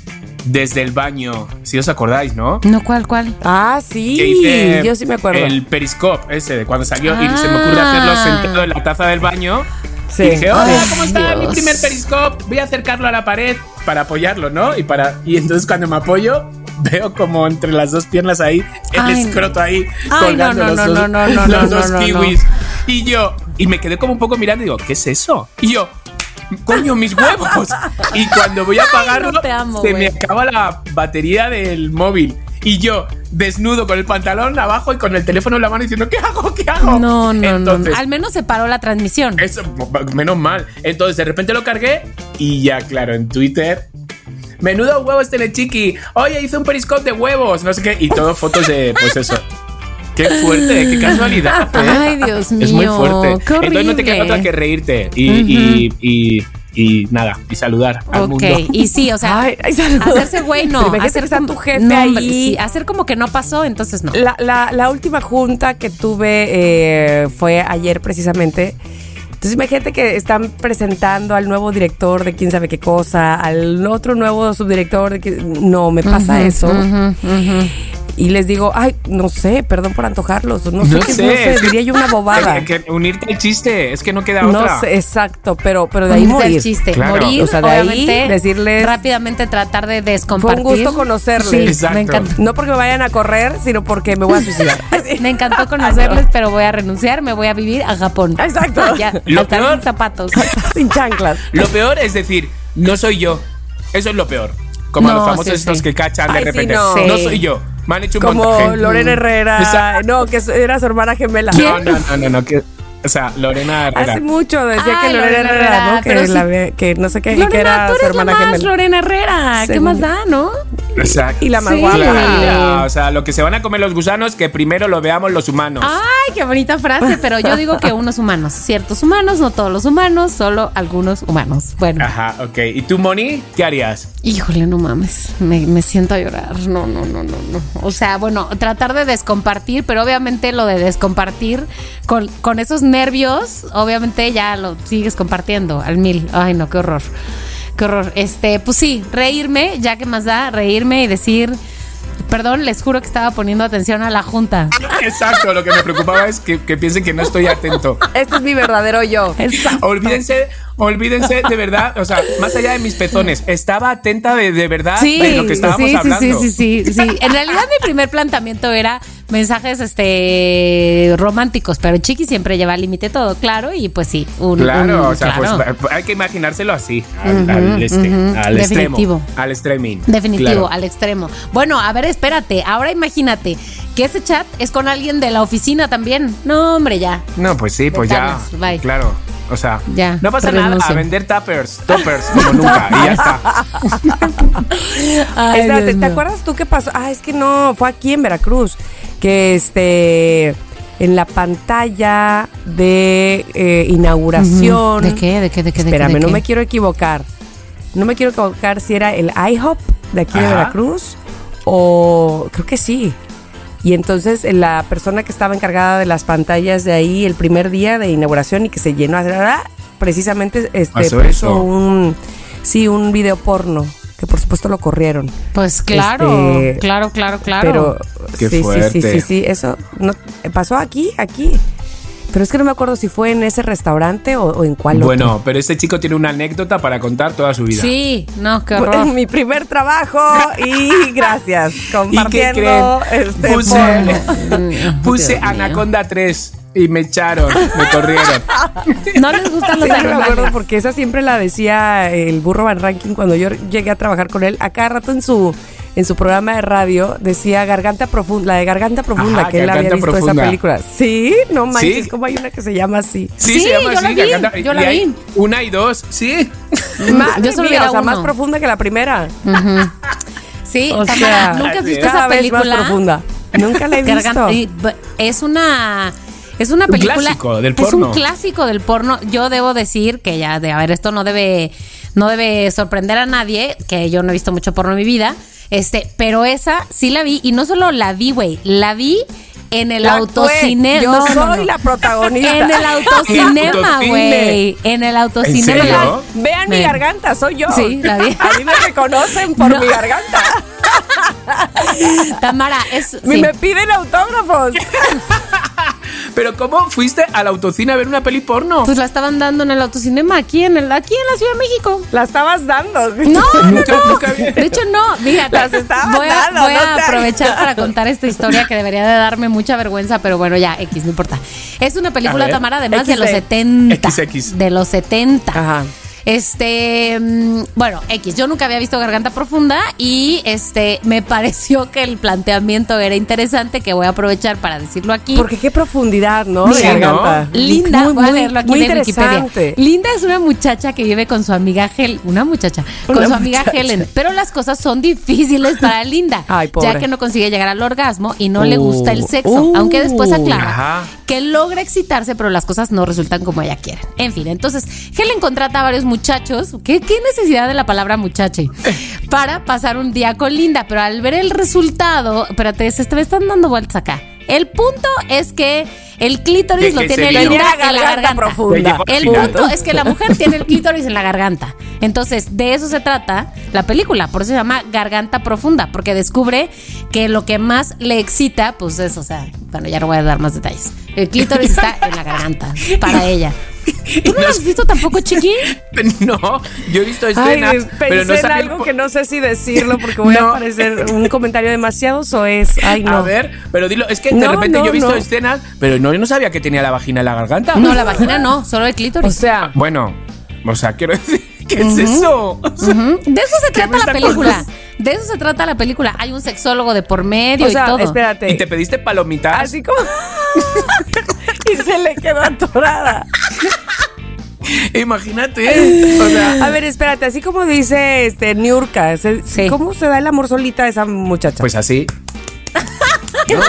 desde el baño si os acordáis no No, ¿cuál, cuál? Ah, que sí. hice Yo sí me acuerdo. el periscope ese de cuando salió y se me Ah. ocurre hacerlo sentado en la taza del baño Sí. y dije, hola, ¿cómo está mi Dios. primer periscope? Voy a acercarlo a la pared para apoyarlo, ¿no? Y para y entonces cuando me apoyo veo como entre las dos piernas ahí el Ay, escroto ahí Ay, colgando no, no, los no, dos, no, no, no, los no, dos no, no. kiwis. Y yo y me quedé como un poco mirando y digo, ¿qué es eso? Y yo Coño, mis huevos. Y cuando voy a apagarlo, no te amo, se güey. me acaba la batería del móvil. Y yo, desnudo, con el pantalón abajo y con el teléfono en la mano diciendo, ¿qué hago? ¿Qué hago? No, no, Entonces, no. Al menos se paró la transmisión. eso, menos mal. Entonces, de repente lo cargué y ya, claro, en Twitter. Menudo huevos telechiqui. Oye, hice un periscope de huevos. No sé qué. Y todo fotos de, pues eso. Qué fuerte, qué *laughs* casualidad. ¿eh? Ay, Dios Es muy mío, fuerte. qué Entonces no te queda otra que reírte. Y, y, y, y nada, y saludar al Ok, mundo. y sí, o sea, Ay, ay, hacerse güey no. Hacer que está como- tu jefe no, ahí. sí, hacer como que no pasó, entonces no. La, la- la última junta que tuve eh, fue ayer precisamente. Entonces imagínate que están presentando al nuevo director de quién sabe qué cosa, al otro nuevo subdirector de que no me pasa eso. Ujú. Y les digo, ay, no sé, perdón por antojarlos, no sé, No qué- sé, no sé, es que- diría yo una bobada. Que, *laughs* que unirte al chiste, es que no queda No otra. sé, exacto, pero, pero de ahí Unirte al morir. chiste, Claro. morir, O sea, de ahí decirles- rápidamente tratar de Fue descompartir. un gusto conocerles. Sí, Exacto. me encantó. No porque me vayan a correr, sino porque me voy a suicidar. *laughs* Me encantó *laughs* conocerles, pero voy a renunciar, me voy a vivir a Japón. Exacto. ya, Lo peor- sin zapatos. Sin chanclas. Lo peor es decir, no soy yo. Eso es lo peor. Como No, los famosos sí, estos sí. que cachan de Ay, sí, repente. no. no. Sí. soy yo. Me han hecho un Como montaje. Lorena Herrera. Esa- No, que era su hermana gemela. No, no, no, no, no, que- o sea, Lorena Herrera. Hace mucho decía Ay, que Lorena Lorena Herrera, Herrera, ¿no? Que, la no sé qué, y que Lorena, era tú su eres la más gemela. Lorena Herrera. ¿Qué Según- más da, no? O sea, Y la más Sí. guapa. claro, o sea, lo que se van a comer los gusanos, que primero lo veamos los humanos. Ay, qué bonita frase, pero yo digo que unos humanos, ciertos humanos, no todos los humanos, solo algunos humanos. Bueno, Ajá, ok. ¿Y tú, Moni? ¿Qué harías? híjole, no mames, me, me siento a llorar. No, no, no, no, no. O sea, bueno, tratar de descompartir, pero obviamente lo de descompartir con, con esos nervios, obviamente ya lo sigues compartiendo al mil. Ay, no, qué horror. Qué horror. Este, pues sí, reírme, ya que más da, reírme y decir, perdón, les juro que estaba poniendo atención a la junta. *laughs* Exacto, lo que me preocupaba es que, que piensen que no estoy atento. Este es mi verdadero yo. Exacto. Olvídense, olvídense de verdad, o sea, más allá de mis pezones, estaba atenta de, de verdad Sí, de lo que estábamos sí, sí, hablando. Sí, sí, sí, sí. En realidad mi primer planteamiento era mensajes este románticos, pero Chiqui siempre lleva al límite todo, claro, y pues sí, un, Claro, un- o sea, claro. pues hay que imaginárselo así, al, Ujú, al este, al definitivo. extremo, al. Definitivo, Claro. al extremo. Bueno, a ver, espérate. Ahora imagínate que ese chat es con alguien de la oficina también. No, hombre, ya. No, pues sí, pues ya. Bye. Claro. O sea, Ya, no pasa nada a vender tappers, toppers, como nunca. Y ya está. *laughs* Ay, Espérate, Dios ¿te acuerdas tú qué pasó? Ah, es que no, fue aquí en Veracruz. Que este. En la pantalla de eh, inauguración. ¿De qué? ¿De qué? ¿De qué? de Espérame, de no me quiero equivocar. No me quiero equivocar si era el IHOP de aquí de Ajá. Veracruz o creo que sí. Y entonces eh, la persona que estaba encargada de las pantallas de ahí el primer día de inauguración y que se llenó, precisamente este, Pasó puso eso. un sí un video porno que por supuesto lo corrieron. Pues claro, Este, claro, claro, claro. Pero Qué sí, sí, sí, fuerte. sí, sí, eso no pasó aquí, aquí. Pero es que no me acuerdo si fue en ese restaurante o, o en cuál otro. Bueno, pero este chico tiene una anécdota para contar toda su vida. sí, no, qué horror. mi primer trabajo y gracias. *laughs* ¿Y qué Compartiendo creen? este Puse, *laughs* puse. Anaconda 3 y me echaron, me corrieron. *laughs* No les gustan los Sí, me acuerdo porque esa siempre la decía el burro Van Ranking cuando yo llegué a trabajar con él. A cada rato en su en su programa de radio decía Garganta Profunda, la de Garganta Profunda, Ajá, que él había visto esa película. Sí, no manches, Sí. como hay una que se llama así. Sí, Sí, se llama yo la así, vi, Garganta- yo la vi. Una y dos, sí. Madre Yo solo mía, o sea, uno. más profunda que la primera. Sí, O Tamara, sea, ¿nunca has visto esa vez película? más profunda. Nunca la he visto. Garganta- y, es una es una Un película clásico del es un porno. clásico del porno yo debo decir que ya de a ver esto no debe no debe sorprender a nadie que yo no he visto mucho porno en mi vida este pero esa sí la vi y no solo la vi güey la vi en el La autocine actué. Yo no, soy no. la protagonista. en el *laughs* autocinema autocine. güey en el autocinema serio? la- Vean mi garganta, soy yo. Sí, la vi. *laughs* A mí me reconocen por No. mi garganta. *laughs* *laughs* Tamara es sí. me piden autógrafos. *laughs* Pero ¿cómo fuiste al autocine a ver una peli porno? pues la estaban dando en el autocinema aquí en el aquí en la Ciudad de México La estabas dando. *laughs* No, no, no. De hecho, no. Fíjate. Las estabas voy a, dando, voy a no te aprovechar para contar esta historia que debería de darme mucha vergüenza, pero bueno, ya, X, no importa. Es una película. Tamara, además de los XD. 70. XX. De los 70. Ajá. Este, mm, bueno, X, yo nunca había visto Garganta Profunda y este me *laughs* pareció que el planteamiento era interesante, que voy a aprovechar para decirlo aquí. Porque qué profundidad, ¿no? De ¿no? garganta. Linda, Muy, voy a leerlo aquí muy de Wikipedia. interesante. Linda es una muchacha que vive con su amiga Helen, una muchacha, con Una su amiga muchacha. Helen, pero las cosas son difíciles para Linda, *laughs* Ay, pobre. ya que no consigue llegar al orgasmo y no le gusta el sexo, uh, aunque después aclara Ajá. que logra excitarse, pero las cosas no resultan como ella quiere. En fin, entonces Helen contrata a varios muchachos, ¿qué, qué necesidad de la palabra muchache? Para pasar un día con Linda, pero al ver el resultado, espérate, se me están dando vueltas acá. El punto es que el clítoris lo tiene. Linda en la garganta profunda. El punto es que la mujer tiene el clítoris en la garganta. Entonces, de eso se trata la película. Por eso se llama Garganta Profunda, porque descubre que lo que más le excita, pues es, o sea, bueno, ya no voy a dar más detalles. El clítoris está en la garganta para *laughs* ella. ¿Tú no lo has visto tampoco, chiqui? *laughs* No, yo he visto Ay, escenas, pensé pero no en algo que no sé si decirlo porque voy No. a parecer un comentario demasiado soez. *laughs* Ay, no. A ver, pero dilo, es que de No, repente no, yo he visto no. escenas, pero no, yo no sabía que tenía la vagina en la garganta. No, la vagina no, solo el O clítoris. sea, Bueno, o sea, quiero decir, *laughs* ¿qué es eso? O sea. De eso se ¿Qué me trata la película. De eso se trata la película. Hay un sexólogo de por medio o sea, y todo. espérate. ¿Y te pediste palomitas? Así como. Y se le quedó atorada. *laughs* Imagínate. *laughs* O sea, A ver, espérate, así como dice este Niurka, se- Sí. ¿cómo se da el amor solita a esa muchacha? pues así. *laughs* ¿No?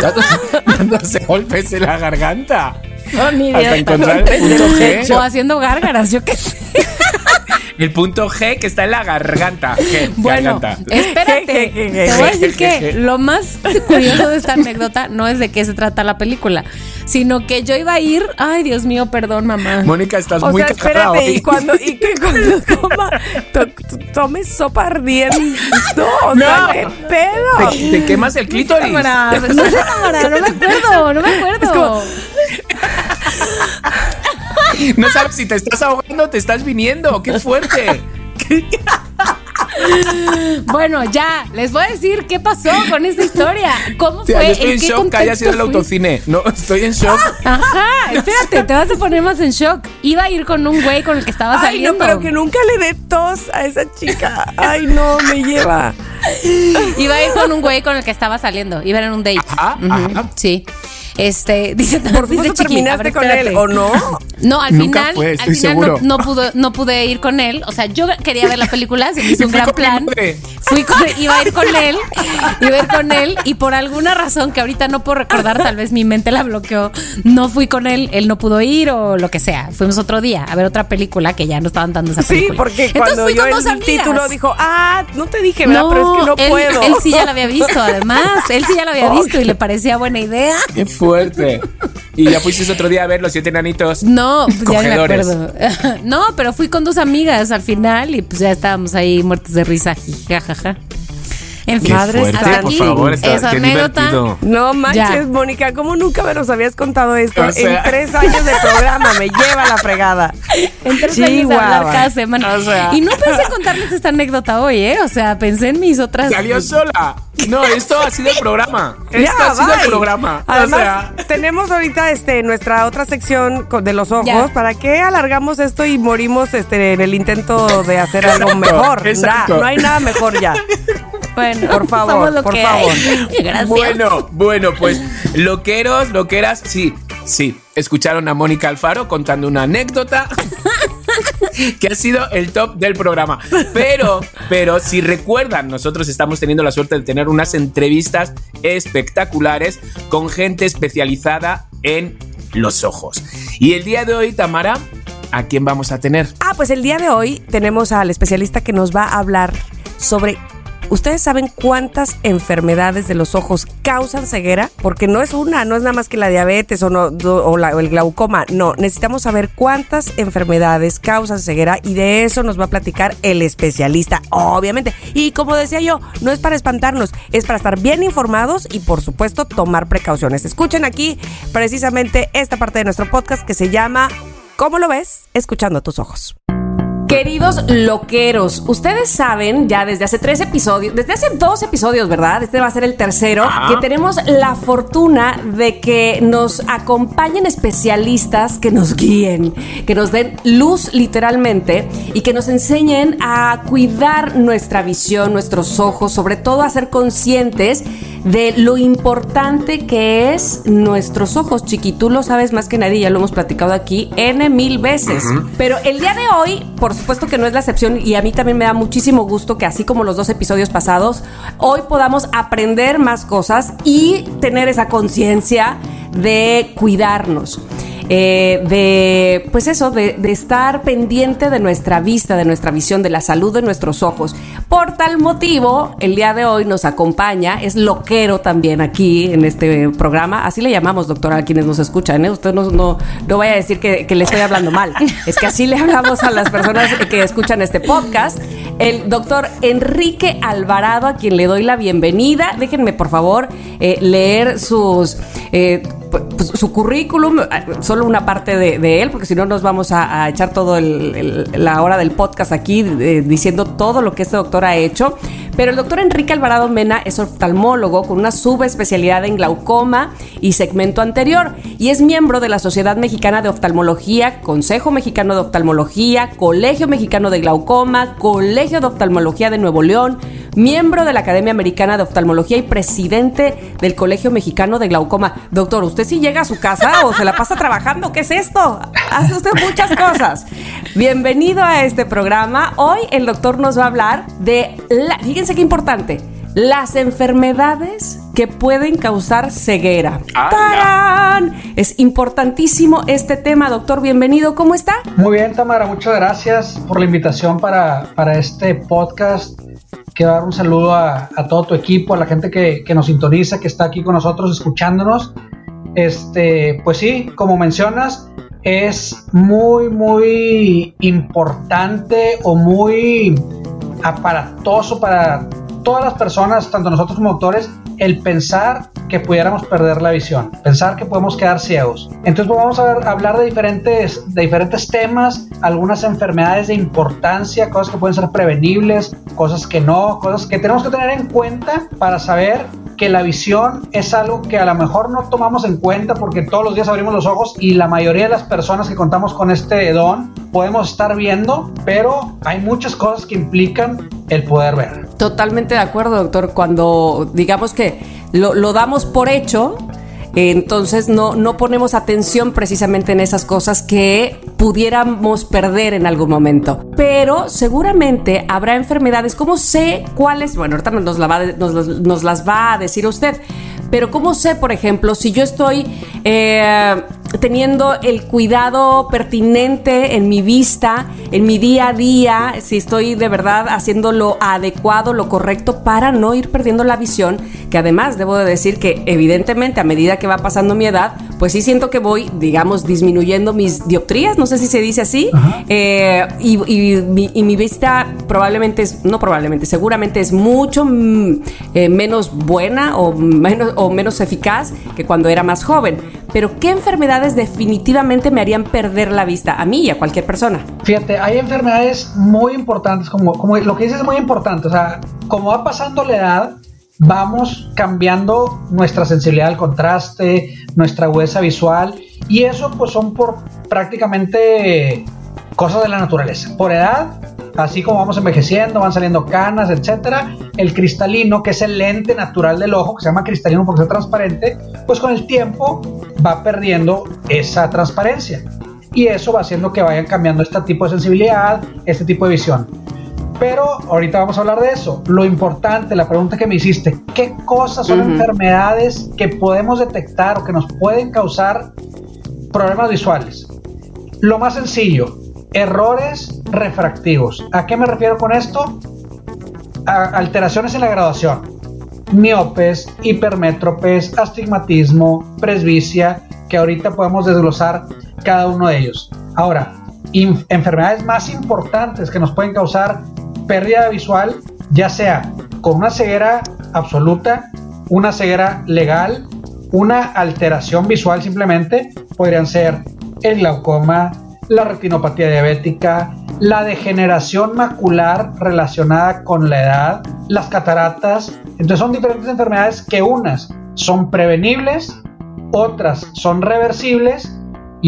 Dándose golpes en la garganta. Hasta encontrar el punto O haciendo gárgaras, yo qué sé. El punto G que está en la garganta. G, Bueno, garganta. *laughs* espérate. Te voy a decir que lo más curioso de esta anécdota no es de qué se trata la película, sino que yo iba a ir. Ay, Dios mío, perdón, mamá. Mónica, estás o muy sea, cagada espérate, hoy. y cuando, y que *laughs* cuando toma, to- tomes sopa ardiente. No, o sea, No. qué pedo. Te, te quemas el clítoris. No sé, cámara, no me acuerdo, no me acuerdo. *laughs* No sabes si te estás ahogando o te estás viniendo. ¡Qué fuerte! *laughs* Bueno, ya, les voy a decir qué pasó con esta historia. ¿Cómo fue? yo estoy en qué shock haya sido el autocine. No, estoy en shock. Ajá, *laughs* espérate, te vas a poner más en shock. Iba a ir con un güey con el que estaba Ay, saliendo. no, pero que nunca le dé tos a esa chica. Ay, no, me lleva. Iba a ir con un güey con el que estaba saliendo. Iba en un date. Ajá, Ujú, ajá. Sí. Este, dice, ¿Por dice Chiqui, terminaste ver, con espérate. él o no? No, al Nunca final, fue, al final no, no pude, no pude ir con él. O sea, yo quería ver la película, se me hizo un gran plan. Fui con, iba a ir con él, iba a ir con él, y por alguna razón que ahorita no puedo recordar, tal vez mi mente la bloqueó, no fui con él, él no pudo ir o lo que sea. Fuimos otro día a ver otra película que ya no estaban dando esa Sí, película. porque Entonces cuando fui yo con el dos amigas. título dijo, ah, no te dije, ¿verdad? Pero es que no él, puedo. Él sí ya la había *laughs* visto, además. Él sí ya la había visto y le parecía buena idea. Qué fuerte. Y ya fuiste otro día a ver los siete enanitos. No, pues ya ni me Cogedores. acuerdo. *laughs* No, pero fui con dos amigas al final y pues ya estábamos ahí muertos de risa, jajaja. En fin, Madre por aquí favor. está- esa anécdota. No manches. Mónica, ¿cómo nunca me nos habías contado esto? O sea- En tres años de programa me lleva la fregada. En tres años de Chihuahua. hablar cada semana. O sea. Y no pensé contarles esta anécdota hoy, ¿eh? O sea, pensé en mis otras. Salió sola. No, esto ha sido el programa. Esto Ya, ha sido bye. el programa. Además, o sea, tenemos ahorita este nuestra otra sección de los ojos. Ya. ¿Para qué alargamos esto y morimos este en el intento de hacer algo mejor? exacto. Nah, no hay nada mejor ya. Bueno, Por favor, somos lo por que favor. hay. *laughs* Gracias. Bueno, bueno, pues loqueros, loqueras, sí, sí. Escucharon a Mónica Alfaro contando una anécdota *laughs* que ha sido el top del programa. Pero, pero si recuerdan, nosotros estamos teniendo la suerte de tener unas entrevistas espectaculares con gente especializada en los ojos. Y el día de hoy, Tamara, ¿a quién vamos a tener? Ah, pues el día de hoy tenemos al especialista que nos va a hablar sobre. ¿Ustedes saben cuántas enfermedades de los ojos causan ceguera? Porque no es una, no es nada más que la diabetes o, no, o el glaucoma. No, necesitamos saber cuántas enfermedades causan ceguera y de eso nos va a platicar el especialista, obviamente. Y como decía yo, no es para espantarnos, es para estar bien informados y por supuesto tomar precauciones. Escuchen aquí precisamente esta parte de nuestro podcast que se llama ¿Cómo lo ves? Escuchando tus ojos. Queridos loqueros, ustedes saben ya desde hace tres episodios, desde hace dos episodios, ¿verdad? Este va a ser el tercero, Ajá. que tenemos la fortuna de que nos acompañen especialistas que nos guíen, que nos den luz literalmente y que nos enseñen a cuidar nuestra visión, nuestros ojos, sobre todo a ser conscientes de lo importante que es nuestros ojos. Chiqui, tú lo sabes más que nadie, ya lo hemos platicado aquí N mil veces. Pero el día de hoy, por supuesto que no es la excepción y a mí también me da muchísimo gusto que así como los dos episodios pasados, hoy podamos aprender más cosas y tener esa conciencia de cuidarnos. Eh, de, pues eso, de, estar pendiente de nuestra vista, de nuestra visión, de la salud de nuestros ojos. Por tal motivo, el día de hoy nos acompaña, es loquero también aquí en este programa, así le llamamos, doctora, a quienes nos escuchan, ¿eh? Usted no, no, no vaya a decir que, le estoy hablando mal, es que así le hablamos a las personas que escuchan este podcast. El doctor Enrique Alvarado, a quien le doy la bienvenida. Déjenme, por favor, eh, leer sus... eh, pues, su currículum, solo una parte de, él, porque si no nos vamos a, echar el- la hora del podcast aquí eh, diciendo todo lo que este doctor ha hecho. Pero el doctor Enrique Alvarado Mena es oftalmólogo con una subespecialidad en glaucoma y segmento anterior y es miembro de la Sociedad Mexicana de Oftalmología, Consejo Mexicano de Oftalmología, Colegio Mexicano de Glaucoma, Colegio de Oftalmología de Nuevo León, miembro de la Academia Americana de Oftalmología y presidente del Colegio Mexicano de Glaucoma. Doctor, ¿usted sí llega a su casa o se la pasa trabajando? ¿Qué es esto? Hace usted muchas cosas. Bienvenido a este programa. Hoy el doctor nos va a hablar de, la, fíjense qué importante, las enfermedades que pueden causar ceguera. ¡Tarán! Es importantísimo este tema, doctor. Bienvenido. ¿Cómo está? Muy bien, Tamara, muchas gracias por la invitación para, para este podcast. Quiero dar un saludo a, a todo tu equipo, a la gente que, que nos sintoniza, que está aquí con nosotros escuchándonos. Este, pues sí, como mencionas, es muy, muy importante o muy aparatoso para todas las personas, tanto nosotros como doctores, el pensar que pudiéramos perder la visión, pensar que podemos quedar ciegos. Entonces pues, vamos a ver- a hablar de diferentes, de diferentes temas, algunas enfermedades de importancia, cosas que pueden ser prevenibles, cosas que no, cosas que tenemos que tener en cuenta para saber que la visión es algo que a lo mejor no tomamos en cuenta porque todos los días abrimos los ojos y la mayoría de las personas que contamos con este don podemos estar viendo, pero hay muchas cosas que implican el poder ver. Totalmente de acuerdo, doctor. Cuando digamos que lo, lo damos por hecho, entonces no, no ponemos atención precisamente en esas cosas que pudiéramos perder en algún momento. Pero seguramente habrá enfermedades, ¿cómo sé cuáles? Bueno, ahorita nos, nos, las va a decir usted, pero ¿cómo sé, por ejemplo, si yo estoy... Eh, teniendo el cuidado pertinente en mi vista, en mi día a día, si estoy de verdad haciendo lo adecuado, lo correcto para no ir perdiendo la visión, que además debo de decir que evidentemente a medida que va pasando mi edad, pues sí siento que voy, digamos, disminuyendo mis dioptrías, no sé si se dice así, eh, y, mi, vista probablemente es, no probablemente, seguramente es mucho mm, eh, menos buena o menos, o menos eficaz que cuando era más joven. Pero ¿qué enfermedades definitivamente me harían perder la vista a mí y a cualquier persona? Fíjate, hay enfermedades muy importantes, como, como lo que dices es muy importante, o sea, como va pasando la edad, vamos cambiando nuestra sensibilidad al contraste, nuestra huesa visual, y eso pues son por prácticamente cosas de la naturaleza. Por edad, así como vamos envejeciendo, van saliendo canas, etcétera, el cristalino, que es el lente natural del ojo, que se llama cristalino porque es transparente, pues con el tiempo va perdiendo esa transparencia. Y eso va haciendo que vayan cambiando este tipo de sensibilidad, este tipo de visión. Pero ahorita vamos a hablar de eso. Lo importante, la pregunta que me hiciste, ¿qué cosas son enfermedades que podemos detectar o que nos pueden causar problemas visuales? Lo más sencillo, errores refractivos. ¿A qué me refiero con esto? Alteraciones en la graduación. Miopes, hipermétropes, astigmatismo, presbicia, que ahorita podemos desglosar cada uno de ellos. Ahora, enfermedades más importantes que nos pueden causar pérdida visual, ya sea con una ceguera absoluta, una ceguera legal, una alteración visual simplemente, podrían ser el glaucoma, la retinopatía diabética, la degeneración macular relacionada con la edad, las cataratas. Entonces son diferentes enfermedades que unas son prevenibles, otras son reversibles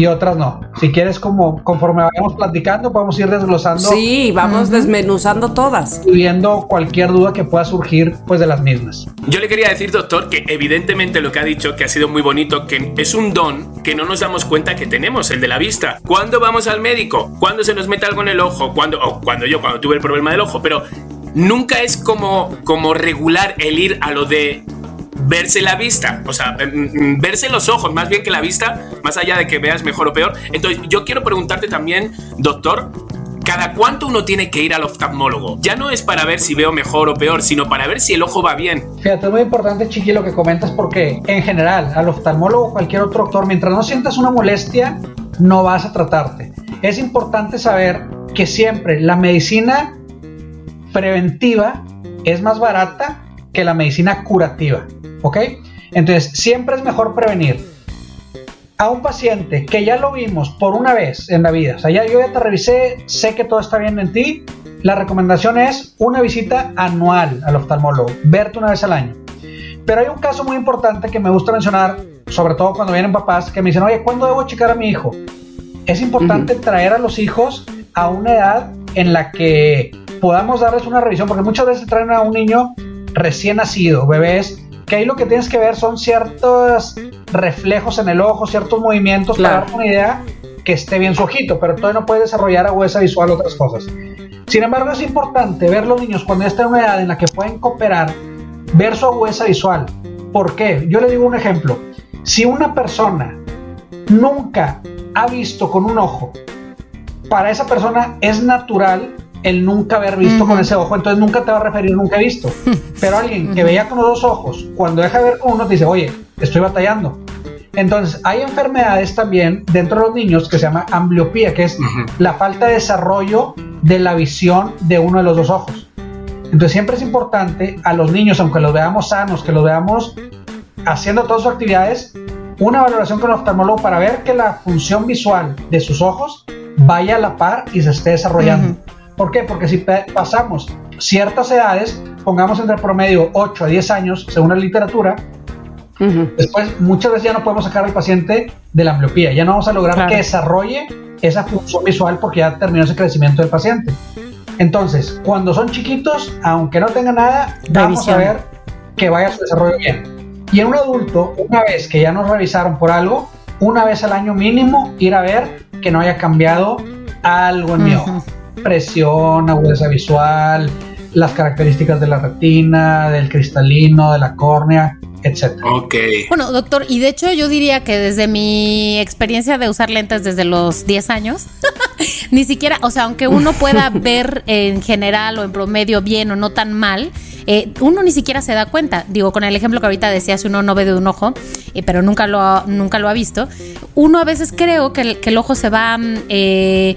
y otras no. Si quieres, como conforme vayamos platicando, podemos ir desglosando. Sí, vamos desmenuzando todas. Y viendo cualquier duda que pueda surgir, pues de las mismas. Yo le quería decir, doctor, que evidentemente lo que ha dicho, que ha sido muy bonito, que es un don que no nos damos cuenta que tenemos, el de la vista. ¿Cuándo vamos al médico? ¿Cuándo se nos mete algo en el ojo? ¿Cuándo? O cuando yo, cuando tuve el problema del ojo, pero nunca es como, como regular el ir a lo de verse la vista, o sea, mm, mm, verse los ojos más bien que la vista, más allá de que veas mejor o peor. Entonces, yo quiero preguntarte también, doctor, ¿cada cuánto uno tiene que ir al oftalmólogo? Ya no es para ver si veo mejor o peor, sino para ver si el ojo va bien. Fíjate, es muy importante, Chiqui, lo que comentas, porque en general, al oftalmólogo o cualquier otro doctor, mientras no sientas una molestia, no vas a tratarte. Es importante saber que siempre la medicina preventiva es más barata que la medicina curativa. ¿Ok? Entonces, siempre es mejor prevenir. A un paciente que ya lo vimos por una vez en la vida, o sea, ya yo ya te revisé, sé que todo está bien en ti, la recomendación es una visita anual al oftalmólogo, verte una vez al año. Pero hay un caso muy importante que me gusta mencionar, sobre todo cuando vienen papás que me dicen, oye, ¿cuándo debo checar a mi hijo? Es importante traer a los hijos a una edad en la que podamos darles una revisión, porque muchas veces traen a un niño recién nacido, bebés que ahí lo que tienes que ver son ciertos reflejos en el ojo, ciertos movimientos para dar una idea que esté bien su ojito, pero todavía no puede desarrollar a huesa visual otras cosas. Sin embargo, es importante ver los niños cuando están en una edad en la que pueden cooperar, ver su agudeza visual. ¿Por qué? Yo le digo un ejemplo. Si una persona nunca ha visto con un ojo, para esa persona es natural el nunca haber visto con ese ojo, entonces nunca te va a referir nunca he visto. Pero alguien que veía con los dos ojos, cuando deja de ver con uno, te dice, oye, estoy batallando. Entonces, hay enfermedades también dentro de los niños que se llama ambliopía, que es la falta de desarrollo de la visión de uno de los dos ojos. Entonces, siempre es importante a los niños, aunque los veamos sanos, que los veamos haciendo todas sus actividades, una valoración con el oftalmólogo para ver que la función visual de sus ojos vaya a la par y se esté desarrollando. ¿Por qué? Porque si pasamos ciertas edades, pongamos entre promedio 8 a 10 años, según la literatura, después muchas veces ya no podemos sacar al paciente de la ambliopía, ya no vamos a lograr que desarrolle esa función visual porque ya terminó ese crecimiento del paciente. Entonces, cuando son chiquitos, aunque no tengan nada, vamos a ver que vaya su desarrollo bien. Y en un adulto, una vez que ya nos revisaron por algo, una vez al año mínimo ir a ver que no haya cambiado algo en mi ojo. Presión, agudeza visual, las características de la retina, del cristalino, de la córnea, etcétera. Ok. Bueno, doctor, y de hecho yo diría que desde mi experiencia de usar lentes desde los 10 años, *laughs* ni siquiera, o sea, aunque uno pueda *laughs* ver en general o en promedio bien o no tan mal, eh, uno ni siquiera se da cuenta. Digo, con el ejemplo que ahorita decías, uno no ve de un ojo, eh, pero nunca lo, ha, nunca lo ha visto. Uno a veces creo que el, ojo se va mm, eh,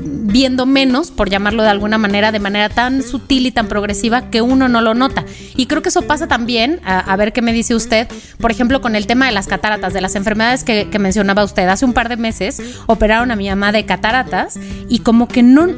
viendo menos, por llamarlo de alguna manera, de manera tan sutil y tan progresiva que uno no lo nota. Y creo que eso pasa también, a, ver qué me dice usted, por ejemplo, con el tema de las cataratas, de las enfermedades que, que mencionaba usted. Hace un par de meses operaron a mi mamá de cataratas y como que no,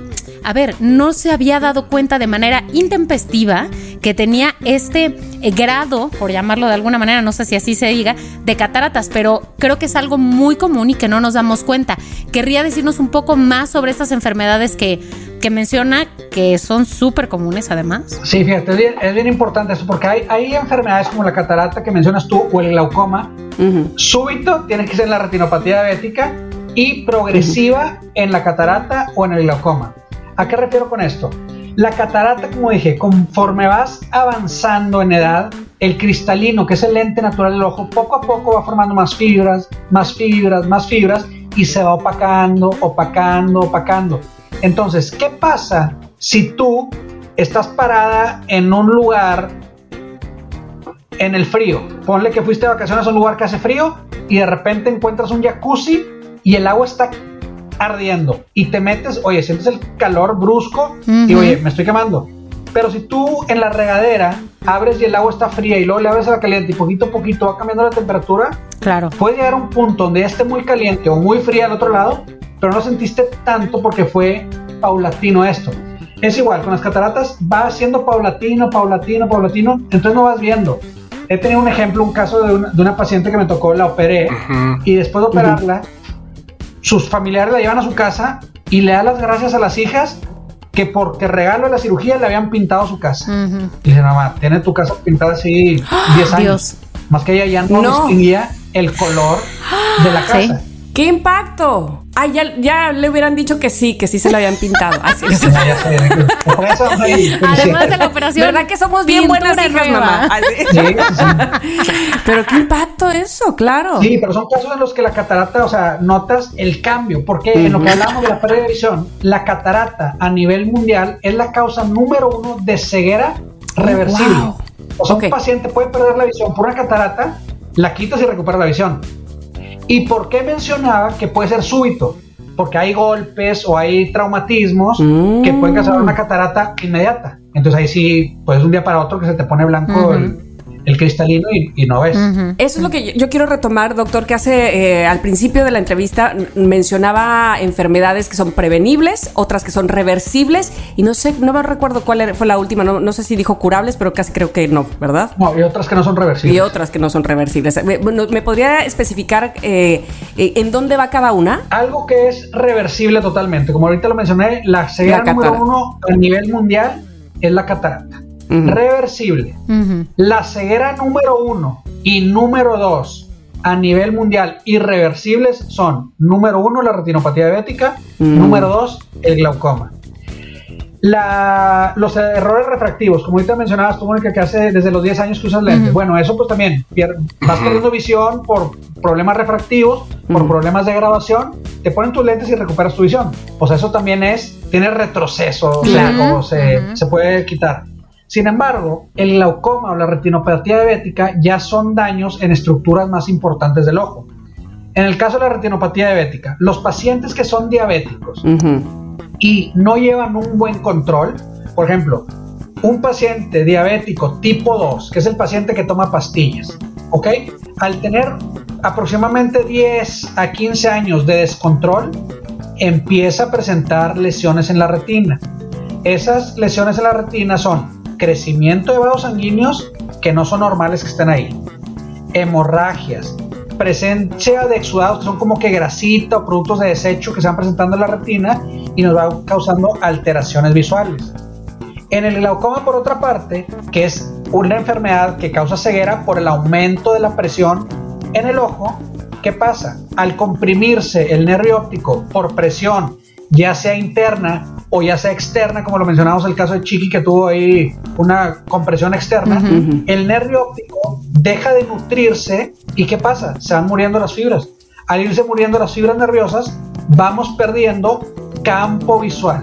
a ver, no se había dado cuenta de manera intempestiva que tenía este eh, grado, por llamarlo de alguna manera, no sé si así se diga, de cataratas, pero creo que es algo muy común y que no nos damos cuenta. Querría decirnos un poco más sobre estas enfermedades que, que menciona que son súper comunes además. Sí, fíjate, es bien, importante eso, porque hay, hay, enfermedades como la catarata que mencionas tú o el glaucoma. Súbito tiene que ser la retinopatía diabética y progresiva en la catarata o en el glaucoma. ¿A qué refiero con esto? La catarata, como dije, conforme vas avanzando en edad, el cristalino, que es el lente natural del ojo, poco a poco va formando más fibras, más fibras, más fibras y se va opacando, opacando, opacando. Entonces, ¿qué pasa si tú estás parada en un lugar en el frío? Ponle que fuiste de vacaciones a un lugar que hace frío y de repente encuentras un jacuzzi y el agua está ardiendo y te metes, oye, sientes el calor brusco y oye, me estoy quemando. Pero si tú en la regadera abres y el agua está fría y luego le abres a la caliente y poquito a poquito va cambiando la temperatura, claro. puede llegar a un punto donde ya esté muy caliente o muy fría al otro lado, pero no sentiste tanto porque fue paulatino esto. Es igual, con las cataratas va siendo paulatino, paulatino, paulatino, entonces no vas viendo. He tenido un ejemplo, un caso de una, paciente que me tocó, la operé y después de operarla, sus familiares la llevan a su casa y le da las gracias a las hijas que porque regalo de la cirugía le habían pintado su casa. Y dice, mamá, tiene tu casa pintada así 10 años. Más que ella ya no, distinguía el color de la casa. ¡Qué impacto! Ay, ya, le hubieran dicho que sí, que sí se lo habían pintado. Así es. *laughs* Además de la operación. ¿Verdad que somos bien buenas hijas, mamá? Sí, *laughs* pero qué impacto eso, claro. Sí, pero son casos en los que la catarata, o sea, notas el cambio. Porque en lo que hablamos de la pérdida de visión, la catarata a nivel mundial es la causa número uno de ceguera oh, reversible. O sea, un paciente puede perder la visión por una catarata, la quitas y recupera la visión ¿Y por qué mencionaba que puede ser súbito? Porque hay golpes o hay traumatismos que pueden causar una catarata inmediata. Entonces ahí sí, pues un día para otro que se te pone blanco el, el cristalino y, no ves. Eso es lo que yo, quiero retomar, doctor, que hace eh, al principio de la entrevista mencionaba enfermedades que son prevenibles, otras que son reversibles y no sé, no me recuerdo cuál fue la última, no, sé si dijo curables, pero casi creo que no, ¿verdad? No, y otras que no son reversibles. Y otras que no son reversibles. ¿Me, me podría especificar eh, eh, en dónde va cada una? Algo que es reversible totalmente, como ahorita lo mencioné, la ceguera número uno a nivel mundial es la catarata reversible. La ceguera número uno y número dos a nivel mundial irreversibles son, número uno, la retinopatía diabética, número dos, el glaucoma. los errores refractivos, como ahorita mencionabas tú, Mónica, que hace desde los 10 años que usas lentes. Bueno, eso pues también, vas perdiendo visión por problemas refractivos, por problemas de grabación, te ponen tus lentes y recuperas tu visión. O sea, eso también es, tiene retroceso, o se, se puede quitar. Sin embargo, el glaucoma o la retinopatía diabética ya son daños en estructuras más importantes del ojo. En el caso de la retinopatía diabética, los pacientes que son diabéticos y no llevan un buen control, por ejemplo, un paciente diabético tipo 2, que es el paciente que toma pastillas, ¿ok? Al tener aproximadamente 10 a 15 años de descontrol, empieza a presentar lesiones en la retina. Esas lesiones en la retina son crecimiento de vasos sanguíneos que no son normales que estén ahí, hemorragias, presencia de exudados que son como que grasita o productos de desecho que se van presentando en la retina y nos va causando alteraciones visuales. En el glaucoma, por otra parte, que es una enfermedad que causa ceguera por el aumento de la presión en el ojo. ¿Qué pasa? Al comprimirse el nervio óptico por presión, ya sea interna o ya sea externa, como lo mencionamos el caso de Chiqui que tuvo ahí una compresión externa, el nervio óptico deja de nutrirse y ¿qué pasa? Se van muriendo las fibras. Al irse muriendo las fibras nerviosas, vamos perdiendo campo visual.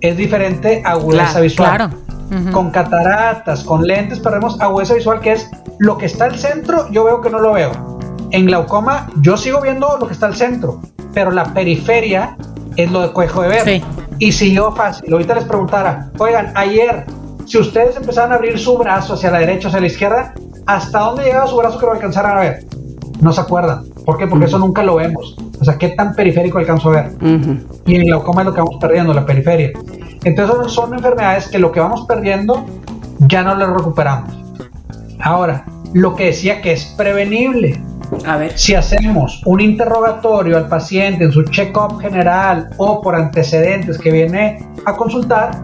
Es diferente a agudeza visual. Claro. Con cataratas, con lentes, perdemos agudeza visual, que es lo que está al centro, yo veo que no lo veo. En glaucoma, yo sigo viendo lo que está al centro, pero la periferia es lo de cojo de ver. Y si yo fácil, ahorita les preguntara, oigan, ayer, si ustedes empezaran a abrir su brazo hacia la derecha o hacia la izquierda, ¿hasta dónde llegaba su brazo que lo alcanzaran a ver? No se acuerdan. ¿Por qué? Porque eso nunca lo vemos. O sea, ¿qué tan periférico alcanzo a ver? Y en glaucoma es lo que vamos perdiendo, la periferia. Entonces son enfermedades que lo que vamos perdiendo ya no lo recuperamos. Ahora, lo que decía que es prevenible. A ver. Si hacemos un interrogatorio al paciente en su check-up general o por antecedentes que viene a consultar,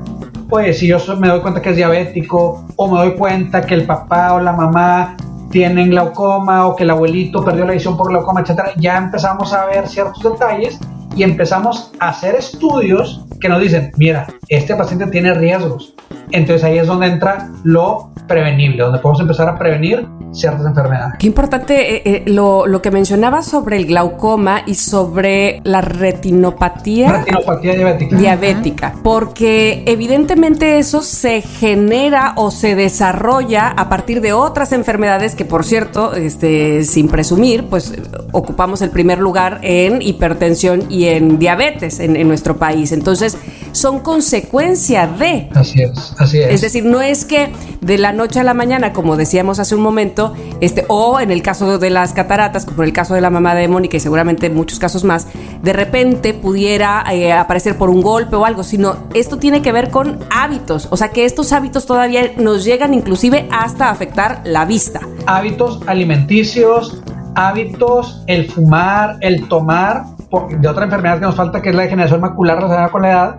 pues si yo me doy cuenta que es diabético o me doy cuenta que el papá o la mamá tienen glaucoma o que el abuelito perdió la visión por glaucoma, etcétera, ya empezamos a ver ciertos detalles y empezamos a hacer estudios que nos dicen, mira, este paciente tiene riesgos. Entonces ahí es donde entra lo prevenible, donde podemos empezar a prevenir ciertas enfermedades. Qué importante eh, eh, lo, lo, que mencionaba sobre el glaucoma y sobre la retinopatía. Retinopatía diabética. Diabética, porque evidentemente eso se genera o se desarrolla a partir de otras enfermedades que, por cierto, este, sin presumir, pues ocupamos el primer lugar en hipertensión y en diabetes en, en nuestro país. Entonces, son consecuencia de. Así es, así es. Es decir, no es que de la noche a la mañana, como decíamos hace un momento, este, o en el caso de las cataratas, como en el caso de la mamá de Mónica y seguramente en muchos casos más, de repente pudiera eh, aparecer por un golpe o algo, sino esto tiene que ver con hábitos, o sea que estos hábitos todavía nos llegan inclusive hasta afectar la vista. Hábitos alimenticios, hábitos, el fumar, el tomar, de otra enfermedad que nos falta, que es la degeneración macular relacionada con la edad,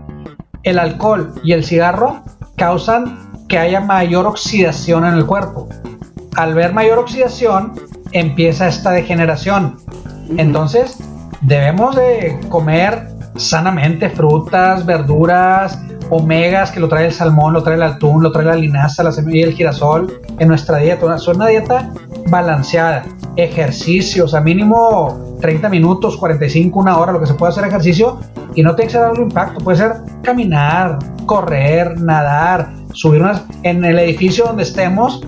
el alcohol y el cigarro causan que haya mayor oxidación en el cuerpo. Al ver mayor oxidación, empieza esta degeneración. Entonces, debemos de comer sanamente frutas, verduras, omegas que lo trae el salmón, lo trae el atún, lo trae la linaza, la semilla y el girasol en nuestra dieta. Es una dieta balanceada. Ejercicios, a mínimo 30 minutos, 45, una hora, lo que se puede hacer ejercicio y no tiene que ser algo impacto. Puede ser caminar, correr, nadar, subir unas en el edificio donde estemos,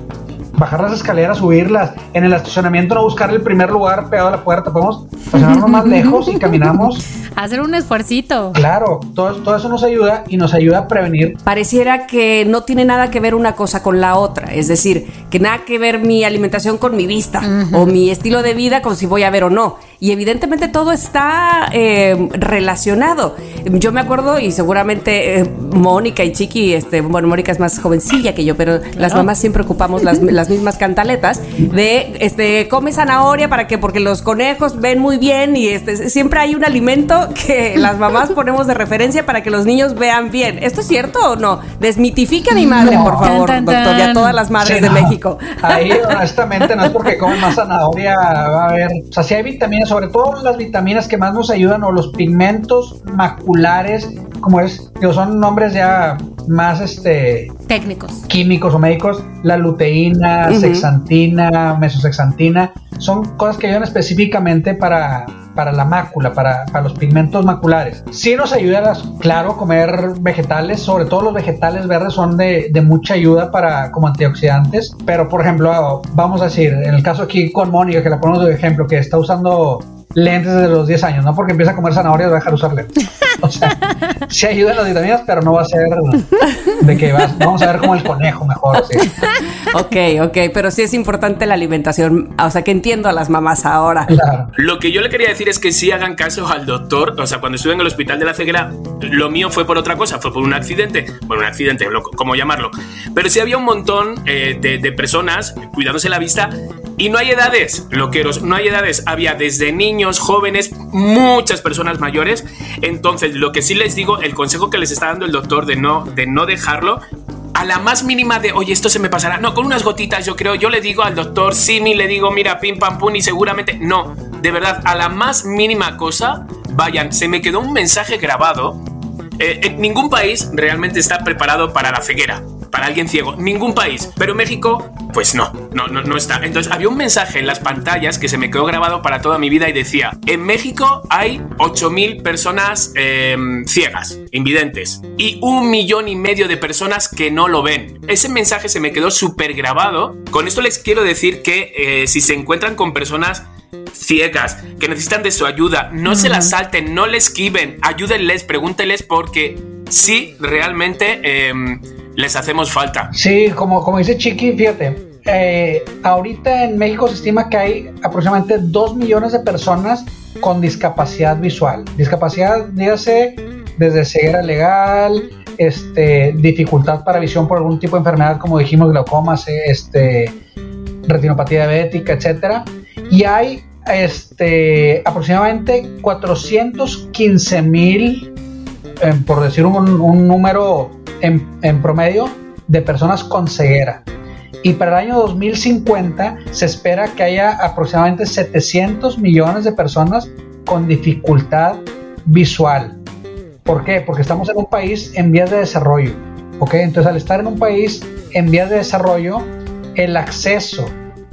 bajar las escaleras, subirlas, en el estacionamiento no buscar el primer lugar pegado a la puerta, podemos estacionarnos más lejos y caminamos. *laughs* Hacer un esfuercito. Claro, todo, todo eso nos ayuda y nos ayuda a prevenir. Pareciera que no tiene nada que ver una cosa con la otra, es decir, que nada que ver mi alimentación con mi vista o mi estilo de vida con si voy a ver o no. Y evidentemente todo está eh, relacionado. Yo me acuerdo, y seguramente eh, Mónica y Chiqui, este, bueno, Mónica es más jovencilla que yo, pero las mamás siempre ocupamos las, *laughs* las, mismas cantaletas de este come zanahoria para que, porque los conejos ven muy bien y este siempre hay un alimento que *laughs* las mamás ponemos de referencia para que los niños vean bien. ¿Esto es cierto o no? Desmitifique a mi madre, por favor, doctor, y a todas las madres de México. Ahí, *laughs* honestamente, no es porque come más zanahoria, va a haber. O sea, si hay vitaminas sobre todo las vitaminas que más nos ayudan o los pigmentos maculares, como es, que son nombres ya más este técnicos, químicos o médicos, la luteína, sexantina, mesosexantina, son cosas que ayudan específicamente para para la mácula, para, para, los pigmentos maculares. Sí nos ayuda, claro, comer vegetales, sobre todo los vegetales verdes son de, de, mucha ayuda para como antioxidantes, pero por ejemplo, vamos a decir, en el caso aquí con Mónica, que la ponemos de ejemplo, que está usando lentes desde los 10 años, no porque empieza a comer zanahorias va a dejar de usar lentes. O sea, sí ayudan las vitaminas, pero no va a ser de que vas, vamos a ver como el conejo mejor. ¿sí? Ok, ok, pero sí es importante la alimentación, o sea que entiendo a las mamás ahora. Claro. Lo que yo le quería decir es que sí hagan caso al doctor, o sea, cuando estuve en el hospital de la ceguera, lo mío fue por otra cosa, fue por un accidente, bueno, un accidente, como llamarlo, pero sí había un montón eh, de, de personas cuidándose la vista y no hay edades, loqueros, no hay edades. Había desde niños, jóvenes, muchas personas mayores. Entonces, lo que sí les digo, el consejo que les está dando el doctor de no, de no dejarlo, a la más mínima de, oye, esto se me pasará. No, con unas gotitas, yo creo. Yo le digo al doctor Simi, le digo, mira, pim pam pum, y seguramente. No, de verdad, a la más mínima cosa, vayan, se me quedó un mensaje grabado. Eh, en ningún país realmente está preparado para la ceguera para alguien ciego. Ningún país. Pero México, pues no, no, no, no está. Entonces había un mensaje en las pantallas que se me quedó grabado para toda mi vida y decía, en México hay 8.000 personas em, ciegas, invidentes, y un millón y medio de personas que no lo ven. Ese mensaje se me quedó súper grabado. Con esto les quiero decir que eh, si se encuentran con personas ciegas, que necesitan de su ayuda, no se las salten, no les esquiven, ayúdenles, pregúntenles porque sí, realmente em, les hacemos falta. Sí, como, como dice Chiqui, fíjate, eh, ahorita en México se estima que hay aproximadamente 2 millones de personas con discapacidad visual. Discapacidad, dígase, desde ceguera legal, este, dificultad para visión por algún tipo de enfermedad, como dijimos, glaucoma, este, retinopatía diabética, etcétera. Y hay este, aproximadamente 415 mil, eh, por decir un, un número en, promedio de personas con ceguera. Y para el año 2050 se espera que haya aproximadamente 700 millones de personas con dificultad visual. ¿Por qué? Porque estamos en un país en vías de desarrollo. ¿ok? Entonces al estar en un país en vías de desarrollo, el acceso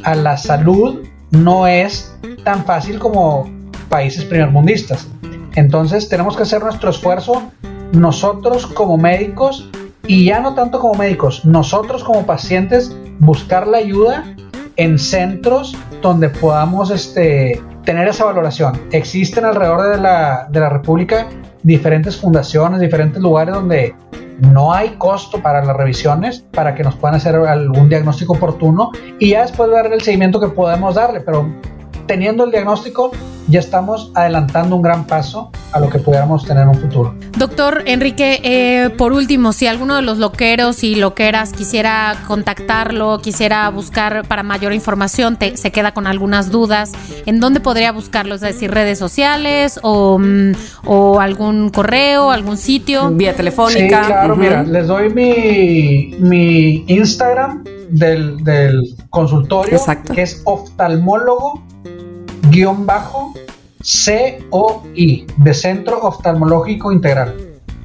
a la salud no es tan fácil como países primermundistas. Entonces tenemos que hacer nuestro esfuerzo nosotros como médicos y ya no tanto como médicos, nosotros como pacientes buscar la ayuda en centros donde podamos este, tener esa valoración. Existen alrededor de la, de la República diferentes fundaciones, diferentes lugares donde no hay costo para las revisiones para que nos puedan hacer algún diagnóstico oportuno y ya después dar el seguimiento que podemos darle, pero teniendo el diagnóstico ya estamos adelantando un gran paso a lo que pudiéramos tener en un futuro. Doctor Enrique, eh, por último, si alguno de los loqueros y loqueras quisiera contactarlo, quisiera buscar para mayor información, se queda con algunas dudas, ¿en dónde podría buscarlo? Es decir, redes sociales o, mm, o algún correo, algún sitio. Vía telefónica. Sí, claro, mira, les doy mi, mi Instagram del, del consultorio, que es oftalmólogo guion bajo COI, de Centro Oftalmológico Integral.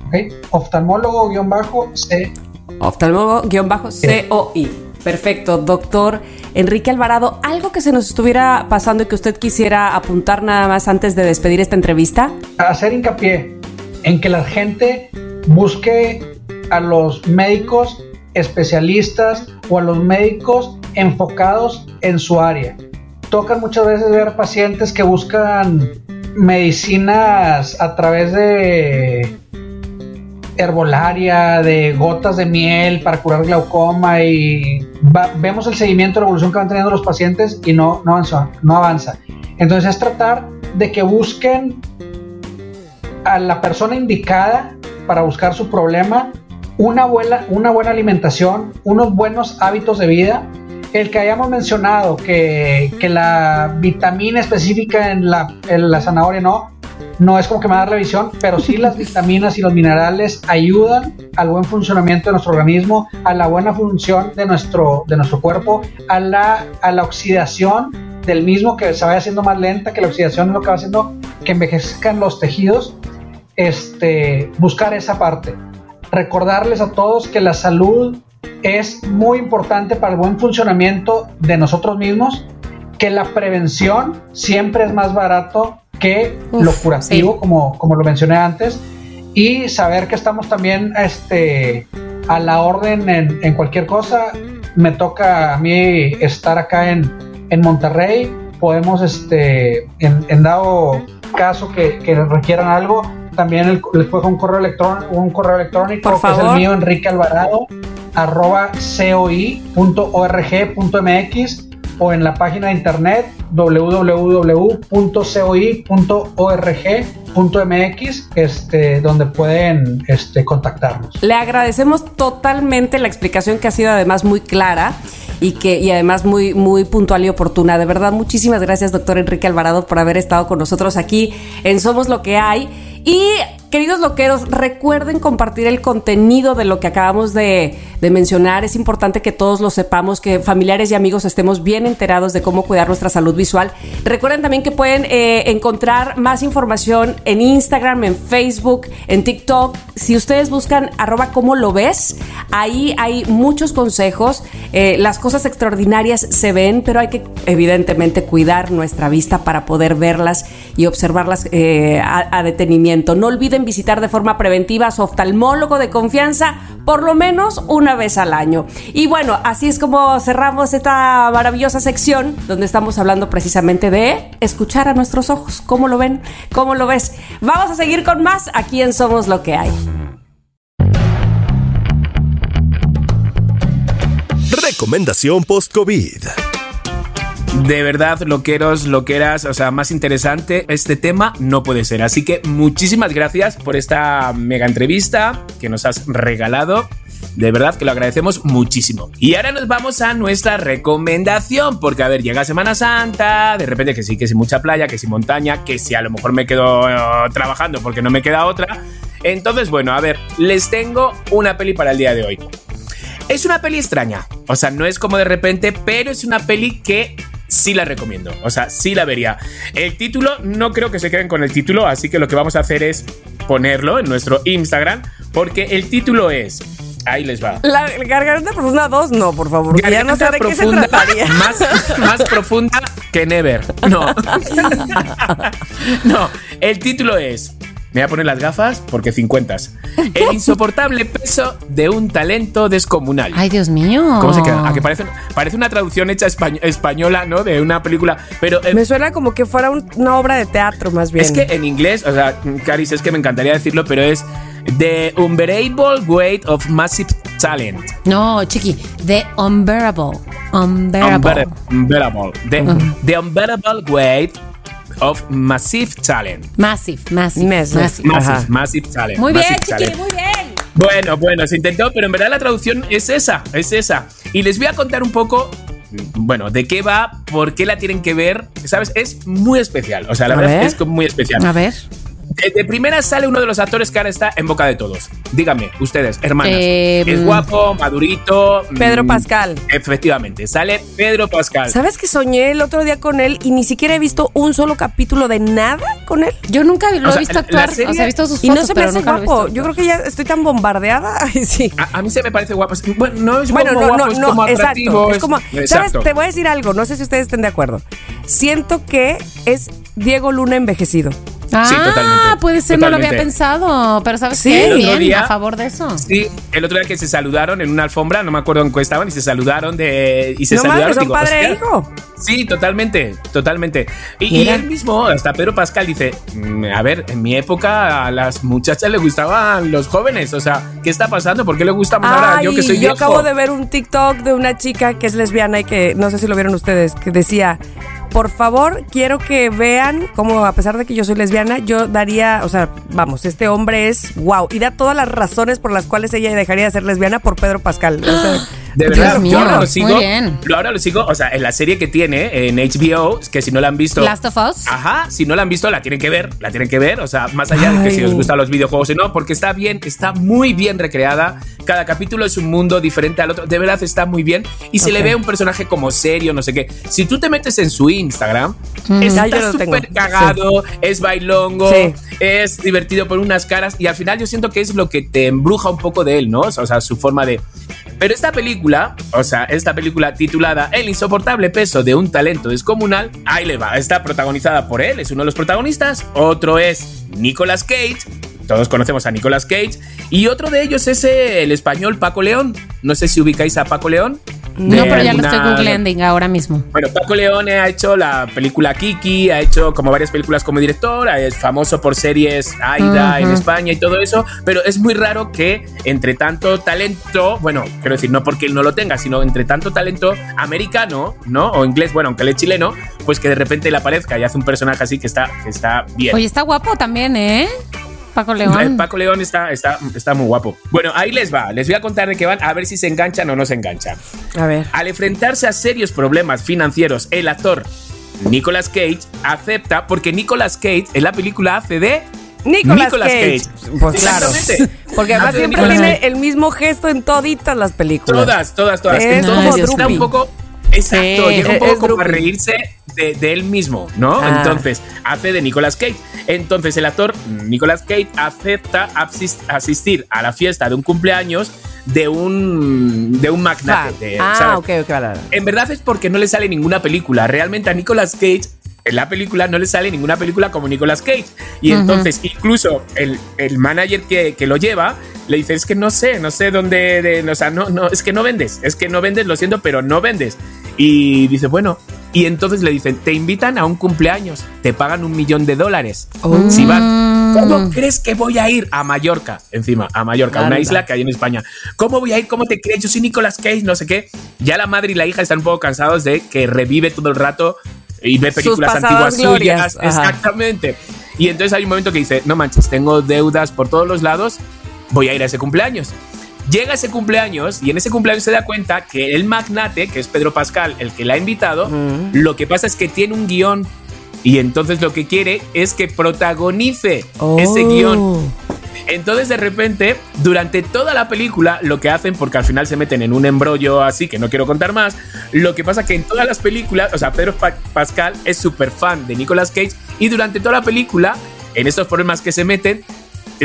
¿Okay? Oftalmólogo guion bajo C. Oftalmólogo guion bajo COI. Perfecto, doctor Enrique Alvarado, ¿algo que se nos estuviera pasando y que usted quisiera apuntar nada más antes de despedir esta entrevista? Hacer hincapié en que la gente busque a los médicos especialistas o a los médicos enfocados en su área tocan muchas veces ver pacientes que buscan medicinas a través de herbolaria, de gotas de miel para curar glaucoma y vemos el seguimiento la evolución que van teniendo los pacientes y no, no, avanza, no avanza. Entonces es tratar de que busquen a la persona indicada para buscar su problema, una buena, una buena alimentación, unos buenos hábitos de vida el que hayamos mencionado que, la vitamina específica en la, zanahoria no, no es como que me da revisión, pero sí las *laughs* vitaminas y los minerales ayudan al buen funcionamiento de nuestro organismo, a la buena función de nuestro, de nuestro cuerpo, a la, a la oxidación del mismo que se vaya haciendo más lenta, que la oxidación es lo que va haciendo que envejezcan los tejidos. Este, buscar esa parte. Recordarles a todos que la salud es muy importante para el buen funcionamiento de nosotros mismos, que la prevención siempre es más barato que lo curativo, como, como lo mencioné antes, y saber que estamos también este, a la orden en, cualquier cosa. Me toca a mí estar acá en, en Monterrey, podemos, este, en, dado caso que, requieran algo, también les puedo un correo electrónico, un correo electrónico que es el mío, Enrique Alvarado, arroba coi.org.mx o en la página de internet www.coi.org.mx este, donde pueden este, contactarnos. Le agradecemos totalmente la explicación que ha sido además muy clara y que y además muy muy puntual y oportuna. De verdad, muchísimas gracias, doctor Enrique Alvarado, por haber estado con nosotros aquí en Somos lo que hay. Y queridos loqueros, recuerden compartir el contenido de lo que acabamos de, mencionar. Es importante que todos lo sepamos, que familiares y amigos estemos bien enterados de cómo cuidar nuestra salud visual. Recuerden también que pueden eh, encontrar más información en Instagram, en Facebook, en TikTok. Si ustedes buscan arroba cómo lo ves, ahí hay muchos consejos. Eh, las cosas extraordinarias se ven, pero hay que evidentemente cuidar nuestra vista para poder verlas y observarlas eh, a, a detenimiento. No olviden visitar de forma preventiva a su oftalmólogo de confianza por lo menos una vez al año. Y bueno, así es como cerramos esta maravillosa sección donde estamos hablando precisamente de escuchar a nuestros ojos. ¿Cómo lo ven? ¿Cómo lo ves? Vamos a seguir con más aquí en Somos lo que hay. Recomendación post-COVID. De verdad, loqueros, loqueras, o sea, más interesante este tema no puede ser. Así que muchísimas gracias por esta mega entrevista que nos has regalado. De verdad que lo agradecemos muchísimo. Y ahora nos vamos a nuestra recomendación, porque a ver, llega Semana Santa, de repente que sí, que sí mucha playa, que sí montaña, que sí a lo mejor me quedo uh, trabajando porque no me queda otra. Entonces, bueno, a ver, les tengo una peli para el día de hoy. Es una peli extraña, o sea, no es como de repente, pero es una peli que sí la recomiendo. O sea, sí la vería. El título, no creo que se queden con el título, así que lo que vamos a hacer es ponerlo en nuestro Instagram, porque el título es. Ahí les va. La garganta profunda 2, no, por favor. porque ya no sé de qué se profunda, trataría. *laughs* más, más profunda que Never. No. *laughs* *laughs* no, el título es. Me voy a poner las gafas porque 50. *laughs* El insoportable peso de un talento descomunal. Ay, Dios mío. ¿Cómo se queda? A que parece, parece una traducción hecha españ- española, ¿no? De una película. Pero eh, Me suena como que fuera un- una obra de teatro, más bien. es que en inglés, o sea, Caris, es que me encantaría decirlo, pero es The Unbearable Weight of Massive Talent. No, chiqui. The unbearable. Unbearable. Unbearable. The, the Unbearable Weight of Massive Talent. Massive, massive. Massive. massive. Massive, massive Talent. Muy bien, chiqui, Talent. muy bien. Bueno, bueno, se intentó, pero en verdad la traducción es esa, es esa. Y les voy a contar un poco, bueno, de qué va, por qué la tienen que ver, ¿sabes? Es muy especial, o sea, la A verdad ver. es que muy especial. A ver. De, de primera sale uno de los actores que ahora está en boca de todos. Díganme, ustedes, hermanas. Eh, es mm. guapo, madurito. Pedro mm, Pascal. Efectivamente, sale Pedro Pascal. ¿Sabes que soñé el otro día con él y ni siquiera he visto un solo capítulo de nada con él? Yo nunca lo O he sea, visto actuar. serie- O sea, he visto sus Y fotos, no se me hace guapo. Yo creo que ya estoy tan bombardeada. *laughs* Ay, sí. A, a mí se me parece guapo. Bueno, no es Bueno, como no, guapo, no, es no, como atractivo. exacto. Es como, ¿sabes? Exacto. Te voy a decir algo, no sé si ustedes estén de acuerdo. Siento que es Diego Luna envejecido. Ah, totalmente, puede ser, no lo había pensado. Pero ¿sabes Sí, qué? el otro Bien, día- a favor de eso. Sí, el otro día que se saludaron en una alfombra, no me acuerdo en qué estaban, y se saludaron de. Y se no saludaron. son digo, padre e hijo. Sí, totalmente, totalmente. Y, y él mismo, hasta Pedro Pascal, dice: "Mm, A ver, en mi época a las muchachas le gustaban los jóvenes. O sea, ¿qué está pasando? ¿Por qué le gustamos ahora? Ay, Yo que soy yo viejo. acabo de ver un TikTok de una chica que es lesbiana y que no sé si lo vieron ustedes, que decía, por favor, quiero que vean cómo a pesar de que yo soy lesbiana, yo daría, o sea, vamos, este hombre es wow y da todas las razones por las cuales ella dejaría de ser lesbiana por Pedro Pascal. O sea, *gasps* De verdad, yo ahora lo muy sigo. bien. Lo ahora lo sigo, o sea, en la serie que tiene en HBO, que si no la han visto. Last of Us. Ajá, si no la han visto, la tienen que ver, la tienen que ver, o sea, más allá de que Ay. si os gustan los videojuegos o no, porque está bien, está muy bien recreada, cada capítulo es un mundo diferente al otro, de verdad está muy bien, y se le ve un personaje como serio, no sé qué. Si tú te metes en su Instagram, está súper cagado, es bailongo, Sí. es divertido por unas caras, y al final yo siento que es lo que te embruja un poco de él, ¿no? O sea, su forma de... Pero esta película, o sea, esta película titulada El insoportable peso de un talento descomunal, ahí le va, está protagonizada por él, es uno de los protagonistas, otro es Nicolas Cage, todos conocemos a Nicolas Cage, y otro de ellos es el español Paco León, no sé si ubicáis a Paco León. No, pero ya lo estoy googleando ahora mismo. bueno, Paco Leone ha hecho la película Kiki, ha hecho como varias películas como director, es famoso por series Aida en Ujú. España y todo eso, pero es muy raro que entre tanto talento, bueno, quiero decir, no porque él no lo tenga, sino entre tanto talento americano, ¿no? O inglés, bueno, aunque él es chileno, pues que de repente le aparezca y hace un personaje así que está, que está bien. Oye, está guapo también, ¿eh? Paco Eh, León. Paco León está, está, está muy guapo. Bueno, ahí les va. Les voy a contar de qué van, a ver si se enganchan o no se enganchan. a ver. Al enfrentarse a serios problemas financieros, el actor Nicolas Cage acepta, porque Nicolas Cage en la película hace de Nicolas, Nicolas Cage. Cage. Pues claro. Porque además siempre Nicolas tiene Cage. el mismo gesto en toditas las películas. Todas, todas, todas. Es está un poco. Exacto, Sí, llega un poco como a reírse de, de él mismo, ¿no? Ah. Entonces, hace de Nicolas Cage. Entonces, el actor Nicolas Cage acepta asis- asistir a la fiesta de un cumpleaños de un, de un magnate. Fan. de- ah, ¿sabes? ok, ok, vale, vale. En verdad es porque no le sale ninguna película. Realmente a Nicolas Cage en la película no le sale ninguna película como Nicolas Cage. Y entonces incluso el, el manager que, que lo lleva le dice, es que no sé, no sé dónde, de- o sea, no, no, es que no vendes, es que no vendes, lo siento, pero no vendes. Y dice, bueno, y entonces le dicen, te invitan a un cumpleaños, te pagan un millón de dólares. Oh. Si vas, ¿cómo crees que voy a ir a Mallorca? Encima, a Mallorca, una Anda. isla que hay en España. ¿Cómo voy a ir? ¿Cómo te crees? Yo soy Nicolas Cage, no sé qué. Ya la madre y la hija están un poco cansados de que revive todo el rato y ve películas pasadas antiguas glorias. suyas. Ajá. Exactamente. Y entonces hay un momento que dice, no manches, tengo deudas por todos los lados, voy a ir a ese cumpleaños. Llega ese cumpleaños y en ese cumpleaños se da cuenta que el magnate, que es Pedro Pascal, el que la ha invitado, lo que pasa es que tiene un guion y entonces lo que quiere es que protagonice ese Oh. guion. Entonces de repente, durante toda la película, lo que hacen, porque al final se meten en un embrollo así que no quiero contar más, lo que pasa que en todas las películas, o sea, Pedro Pa- Pascal es súper fan de Nicolas Cage y durante toda la película, en estos problemas que se meten,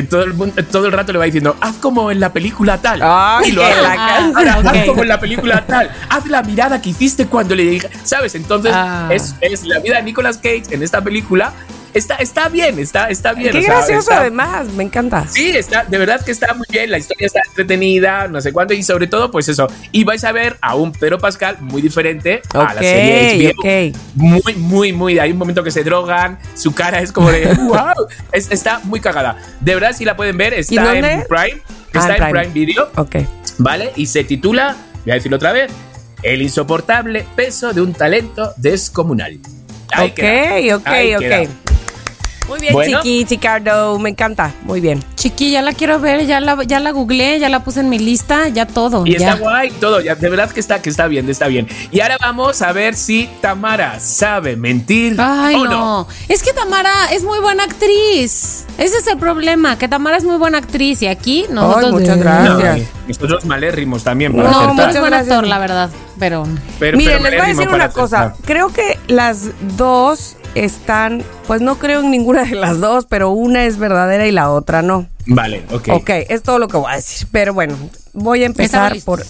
todo el, mundo- todo el rato le va diciendo, haz como en la película tal. Y lo hace. haz como en la película tal. Haz la mirada que hiciste cuando le dije, ¿sabes? Entonces, Ah. es, es la vida de Nicolas Cage en esta película. Está, está bien, está, está bien. Qué o sea, gracioso está- además, me encanta. Sí, está, de verdad que está muy bien, la historia está entretenida, no sé cuánto, y sobre todo, pues eso. Y vais a ver a un Pedro Pascal muy diferente a la serie HBO. ok. Muy, muy, muy. Hay un momento que se drogan, su cara es como de *laughs* wow. Es- está muy cagada. De verdad, si la pueden ver, está en Prime. Ah, Está en en Prime. Prime Video, Ok. ¿vale? Y se titula, voy a decirlo otra vez, El insoportable peso de un talento descomunal. Ahí ok, queda. ok, Ahí ok. queda. Muy bien, Bueno. Chiqui, Chicardo, me encanta. Muy bien. Chiqui, ya la quiero ver, ya la, ya la googleé, ya la puse en mi lista, ya todo. Y ya. está guay todo, ya, de verdad que está, que está bien, está bien. Y ahora vamos a ver si Tamara sabe mentir Ay, o no. no. Es que Tamara es muy buena actriz. Ese es el problema, que Tamara es muy buena actriz y aquí nosotros... muchas No, gracias. nosotros malérrimos también para No, acertar. pero es muchas buen actor, la verdad, pero... Pero- Miren, pero les voy a decir una cosa. acertar. Creo que las dos están, pues no creo en ninguna de las dos, pero una es verdadera y la otra no. Vale, ok. Ok, es todo lo que voy a decir. Pero bueno, voy a empezar por...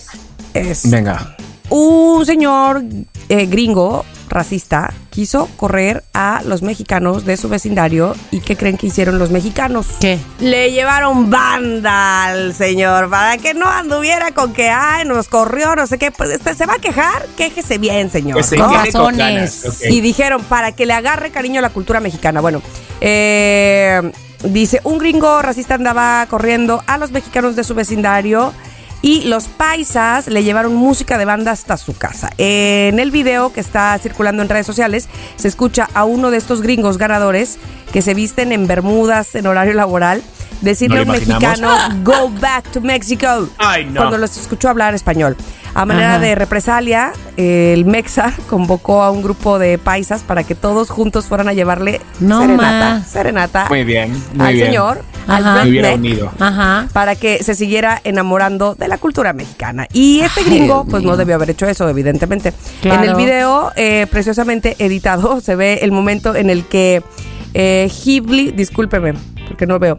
Es, Venga. un señor eh, gringo racista quiso correr a los mexicanos de su vecindario y ¿qué creen que hicieron los mexicanos? ¿Qué? Le llevaron banda al señor para que no anduviera con que, ay, nos corrió, no sé qué. Pues este, se va a quejar, quéjese bien, señor. Ok. Y dijeron, para que le agarre cariño a la cultura mexicana. Bueno, eh, dice, un gringo racista andaba corriendo a los mexicanos de su vecindario y los paisas le llevaron música de banda hasta su casa. En el video que está circulando en redes sociales se escucha a uno de estos gringos ganadores que se visten en bermudas en horario laboral decirle a ¿No un mexicano, *laughs* go back to Mexico. Ay, no. Cuando los escuchó hablar español. A manera Ajá. de represalia, el Mexa *laughs* convocó a un grupo de paisas para que todos juntos fueran a llevarle No serenata, ma. serenata Muy bien, muy al bien. señor. Al Me hubiera redneck, unido. Ajá. para que se siguiera enamorando de la cultura mexicana. Y este gringo, pues no debió haber hecho eso, evidentemente. Claro. En el video, eh, preciosamente editado, se ve el momento en el que eh, Hillbilly, discúlpeme, porque no veo.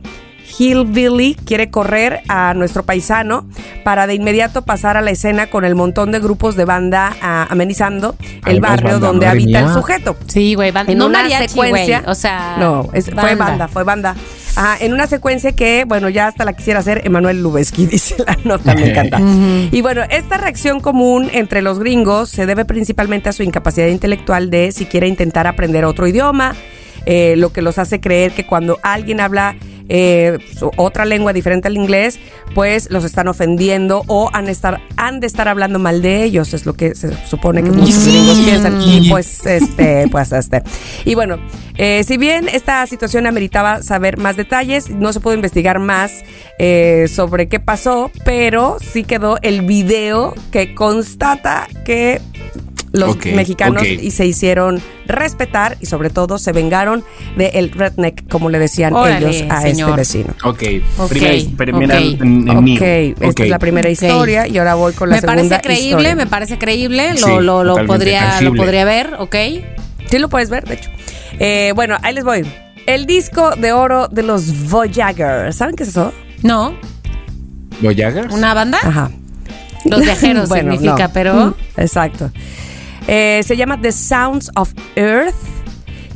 Hillbilly quiere correr a nuestro paisano para de inmediato pasar a la escena con el montón de grupos de banda ah, amenizando el Ay, barrio banda, donde habita el sujeto Sí, güey, banda. en no una mariachi, secuencia. güey, O sea... No, es- fue banda, fue banda. Ajá, en una secuencia que, bueno, ya hasta la quisiera hacer Emanuel Lubezki, *laughs* dice la nota, me encanta. *laughs* Y bueno, esta reacción común entre los gringos se debe principalmente a su incapacidad intelectual de siquiera intentar aprender otro idioma, eh, lo que los hace creer que cuando alguien habla eh, otra lengua diferente al inglés, pues los están ofendiendo o han, estar, han de estar hablando mal de ellos, es lo que se supone que muchos gringos piensan. Y pues, este, pues, este. Y bueno, eh, si bien esta situación ameritaba saber más detalles, no se pudo investigar más eh, sobre qué pasó, pero sí quedó el video que constata que los mexicanos y se hicieron respetar y sobre todo se vengaron del redneck, como le decían Órale, ellos a señor. este vecino. Ok, Ok, primera, primera ok. enemigo. Ok, esta es la primera historia y ahora voy con la Me segunda parece creíble, historia. me parece creíble. Sí, lo, lo, lo podría, lo podría ver, ¿ok? Sí lo puedes ver, de hecho. Eh, bueno, ahí les voy. El disco de oro de los Voyager. ¿Saben qué es eso? No, ¿Voyagers? una banda. Ajá. Los viajeros *laughs* Bueno, significa, no. pero. Mm, Exacto. Eh, se llama The Sounds of Earth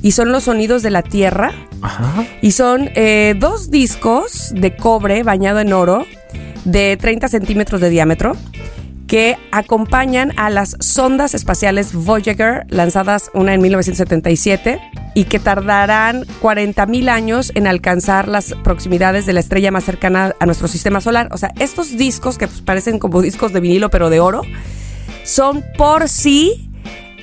y son los sonidos de la Tierra. Ajá. Y son eh, dos discos de cobre bañado en oro de 30 centímetros de diámetro que acompañan a las sondas espaciales Voyager lanzadas una en 1977 y que tardarán 40 mil años en alcanzar las proximidades de la estrella más cercana a nuestro sistema solar. O sea, estos discos que pues, parecen como discos de vinilo pero de oro son por sí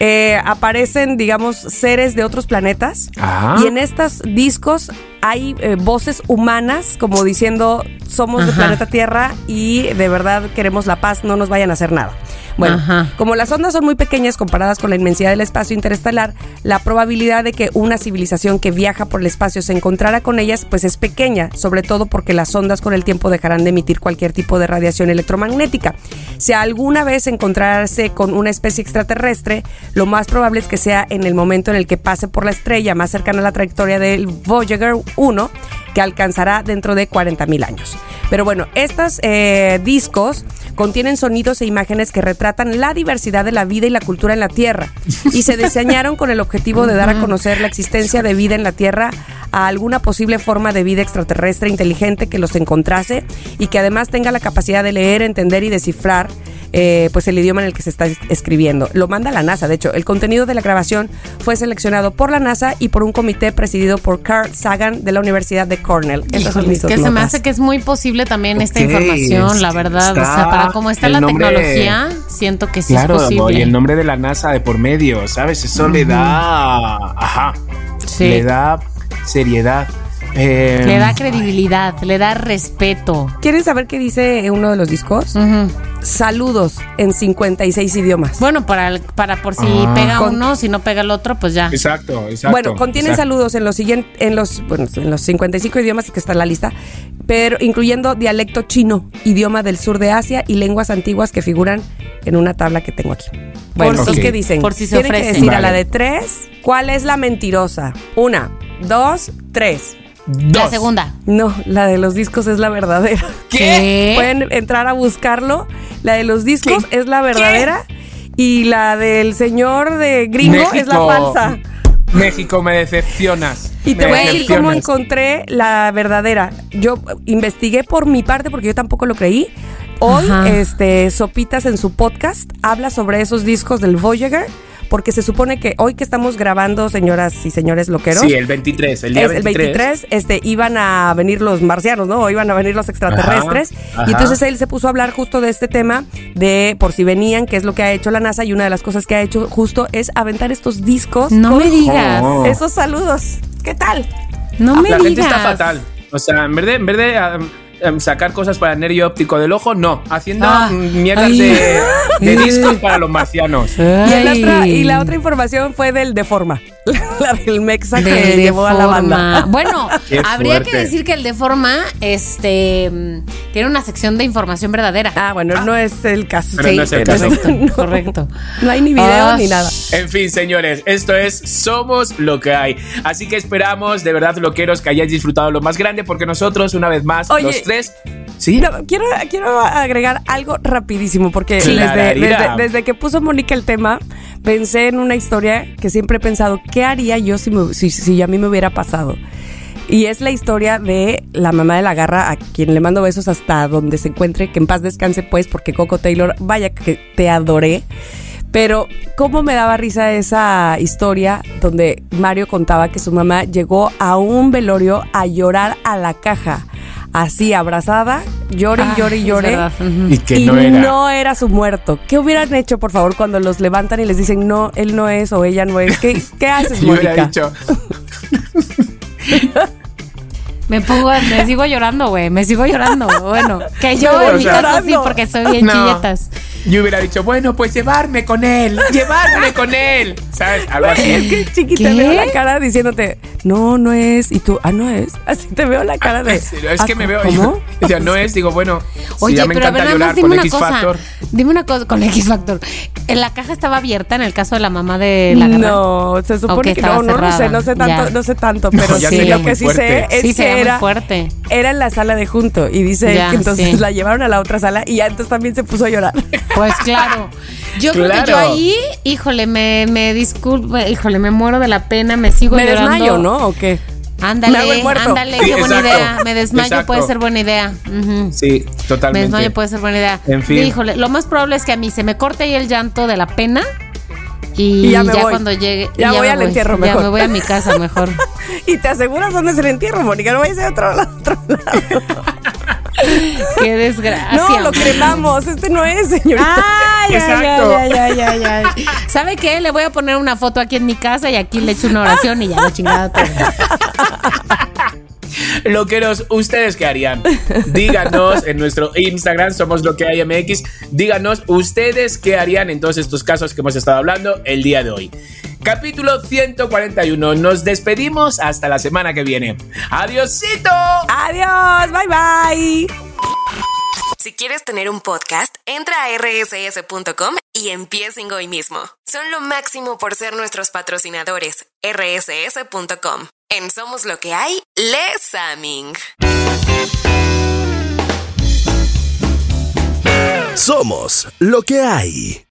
eh, aparecen, digamos, seres de otros planetas. Ah. Y en estos discos hay eh, voces humanas como diciendo, somos del planeta Tierra y de verdad queremos la paz, no nos vayan a hacer nada. Bueno, Ajá. como las ondas son muy pequeñas comparadas con la inmensidad del espacio interestelar, la probabilidad de que una civilización que viaja por el espacio se encontrara con ellas, pues es pequeña, sobre todo porque las ondas con el tiempo dejarán de emitir cualquier tipo de radiación electromagnética. Si alguna vez encontrarse con una especie extraterrestre, lo más probable es que sea en el momento en el que pase por la estrella más cercana a la trayectoria del Voyager 1, que alcanzará dentro de 40.000 años. Pero bueno, estos eh, discos contienen sonidos e imágenes que retratan la diversidad de la vida y la cultura en la Tierra y se diseñaron con el objetivo de dar a conocer la existencia de vida en la Tierra a alguna posible forma de vida extraterrestre inteligente que los encontrase y que además tenga la capacidad de leer, entender y descifrar eh, pues el idioma en el que se está es- escribiendo. Lo manda la NASA, de hecho. El contenido de la grabación fue seleccionado por la NASA y por un comité presidido por Carl Sagan de la Universidad de Cornell. Esas son Híjole, mis es dos que se me hace que es muy posible también esta información, la que verdad. o sea, está cómo está la nombre- tecnología, siento que sí Claro, es posible. y el nombre de la NASA de por medio, ¿sabes? Eso le da. Ajá. Sí. Le da seriedad. Eh, Le da credibilidad, le da respeto. ¿Quieren saber qué dice uno de los discos? Ujú. Saludos en 56 idiomas. Bueno, para, el- para por si Ah. pega Con- uno, si no pega el otro, pues ya. Exacto, exacto. bueno, contienen exacto. saludos en los siguientes, en los, bueno, en los 55 idiomas que está en la lista, pero incluyendo dialecto chino, idioma del sur de Asia y lenguas antiguas que figuran en una tabla que tengo aquí. Bueno, si- ¿qué dicen? por si se Tienen que decir a la de tres, ¿cuál es la mentirosa? Una, dos, tres. La segunda. No, la de los discos es la verdadera. *laughs* ¿Qué? Pueden entrar a buscarlo. La de los discos es la verdadera y la del señor de gringo es la falsa. México, me decepcionas. Y te Me voy a decir cómo decepcionas. encontré la verdadera. Yo investigué por mi parte porque yo tampoco lo creí. Hoy, Ajá. este, Sopitas en su podcast habla sobre esos discos del Voyager, porque se supone que hoy que estamos grabando, señoras y señores loqueros, Sí, el 23, el día es el 23, este, iban a venir los marcianos, ¿no? O iban a venir los extraterrestres. Ajá, ajá. Y entonces él se puso a hablar justo de este tema, de por si venían, que es lo que ha hecho la NASA. Y una de las cosas que ha hecho justo es aventar estos discos. No con me digas. Oh. Esos saludos. ¿Qué tal? No me la gente digas. está fatal. O sea, en vez de, en vez de um, sacar cosas para el nervio óptico del ojo, no. Haciendo Ah. mierdas Ay. de, de discos *laughs* para los marcianos. Y, el Ay. otra- y la otra información fue del Deforma, *laughs* la del Mexa que llevó a la banda. Bueno, *laughs* Qué habría fuerte. que decir que el Deforma este, mm, tiene una sección de información verdadera. Ah, bueno, no es el caso. Pero no es el caso. correcto, No. correcto. No hay ni video Ah. ni nada. En fin, señores, esto es Somos lo que hay. Así que esperamos, de verdad, loqueros, que hayáis disfrutado lo más grande, porque nosotros, una vez más, Oye. los tres. ¿Sí? No, quiero, quiero agregar algo rapidísimo, porque desde- desde que puso Mónica el tema, pensé en una historia que siempre he pensado, ¿qué haría yo si, si a mí me hubiera pasado? Y es la historia de la mamá de la garra, a quien le mando besos hasta donde se encuentre, que en paz descanse pues, porque Coco Taylor, vaya que te adoré. Pero cómo me daba risa esa historia donde Mario contaba que su mamá llegó a un velorio a llorar a la caja, así abrazada, llore y Ay, llore y llore. Y que y no era. no era su muerto. ¿Qué hubieran hecho, por favor, cuando los levantan y les dicen, no, él no es o ella no es? ¿Qué, *laughs* qué haces, Yo hubiera Mónica? dicho, *laughs* Me pongo, me sigo llorando, güey. Me sigo llorando. Bueno, que *laughs* yo No, en mi sea, caso sí, porque soy bien No. chilletas. Yo hubiera dicho, bueno, pues llevarme con él, llevarme con él. ¿Sabes? Algo así. Es que chiqui, te ¿Qué? veo la cara diciéndote, no, no es. Y tú, ah, no es. Así te veo la cara de. Es, es "Ah, que me veo. ¿Cómo? *laughs* O sea, no es, digo, bueno, si Oye, ya me pero encanta llorar dime con una X cosa. Factor. Dime una cosa con X Factor. ¿En la caja estaba abierta en el caso de la mamá de la garra? No, se supone que no, no lo sé, no sé tanto, ya. no sé tanto, pero ya sí, lo que sí sé es Sí, que era, muy fuerte. era en la sala de junto y dice Ya, que entonces sí. la llevaron a la otra sala y ya entonces también se puso a llorar. *laughs* Pues claro. Yo creo que yo ahí, híjole, me, me disculpo, híjole, me muero de la pena, me sigo Me llorando. desmayo, ¿no? ¿O qué? Me Ándale, ándale, Sí, qué buena exacto, idea. Me desmayo, exacto. puede ser buena idea. Sí, Me totalmente. desmayo, puede ser buena idea. En fin. Híjole, lo más probable es que a mí se me corte ahí el llanto de la pena. Y, Y ya ya, me voy. cuando llegue. Ya voy me al entierro Ya mejor. me voy a mi casa mejor. *laughs* Y te aseguras dónde es el entierro, Mónica, no vayas a otro. Otro lado. *laughs* *laughs* Qué desgracia. No, lo cremamos, este no es, señorita. Ay, ay, Exacto. ay, ay, ay, ay, ay. ¿Sabe qué? Le voy a poner una foto aquí en mi casa y aquí le echo una oración y ya lo chingada todo. Loqueros, ¿ustedes qué harían? Díganos en nuestro Instagram, somos lo que hay MX. Díganos, ¿ustedes qué harían en todos estos casos que hemos estado hablando el día de hoy? Capítulo 141. Nos despedimos hasta la semana que viene. ¡Adiosito! Adiós, bye bye. Si quieres tener un podcast, entra a rss.com y empiecen hoy mismo. Son lo máximo por ser nuestros patrocinadores. rss.com. En Somos lo que hay, Les Aming. Somos lo que hay.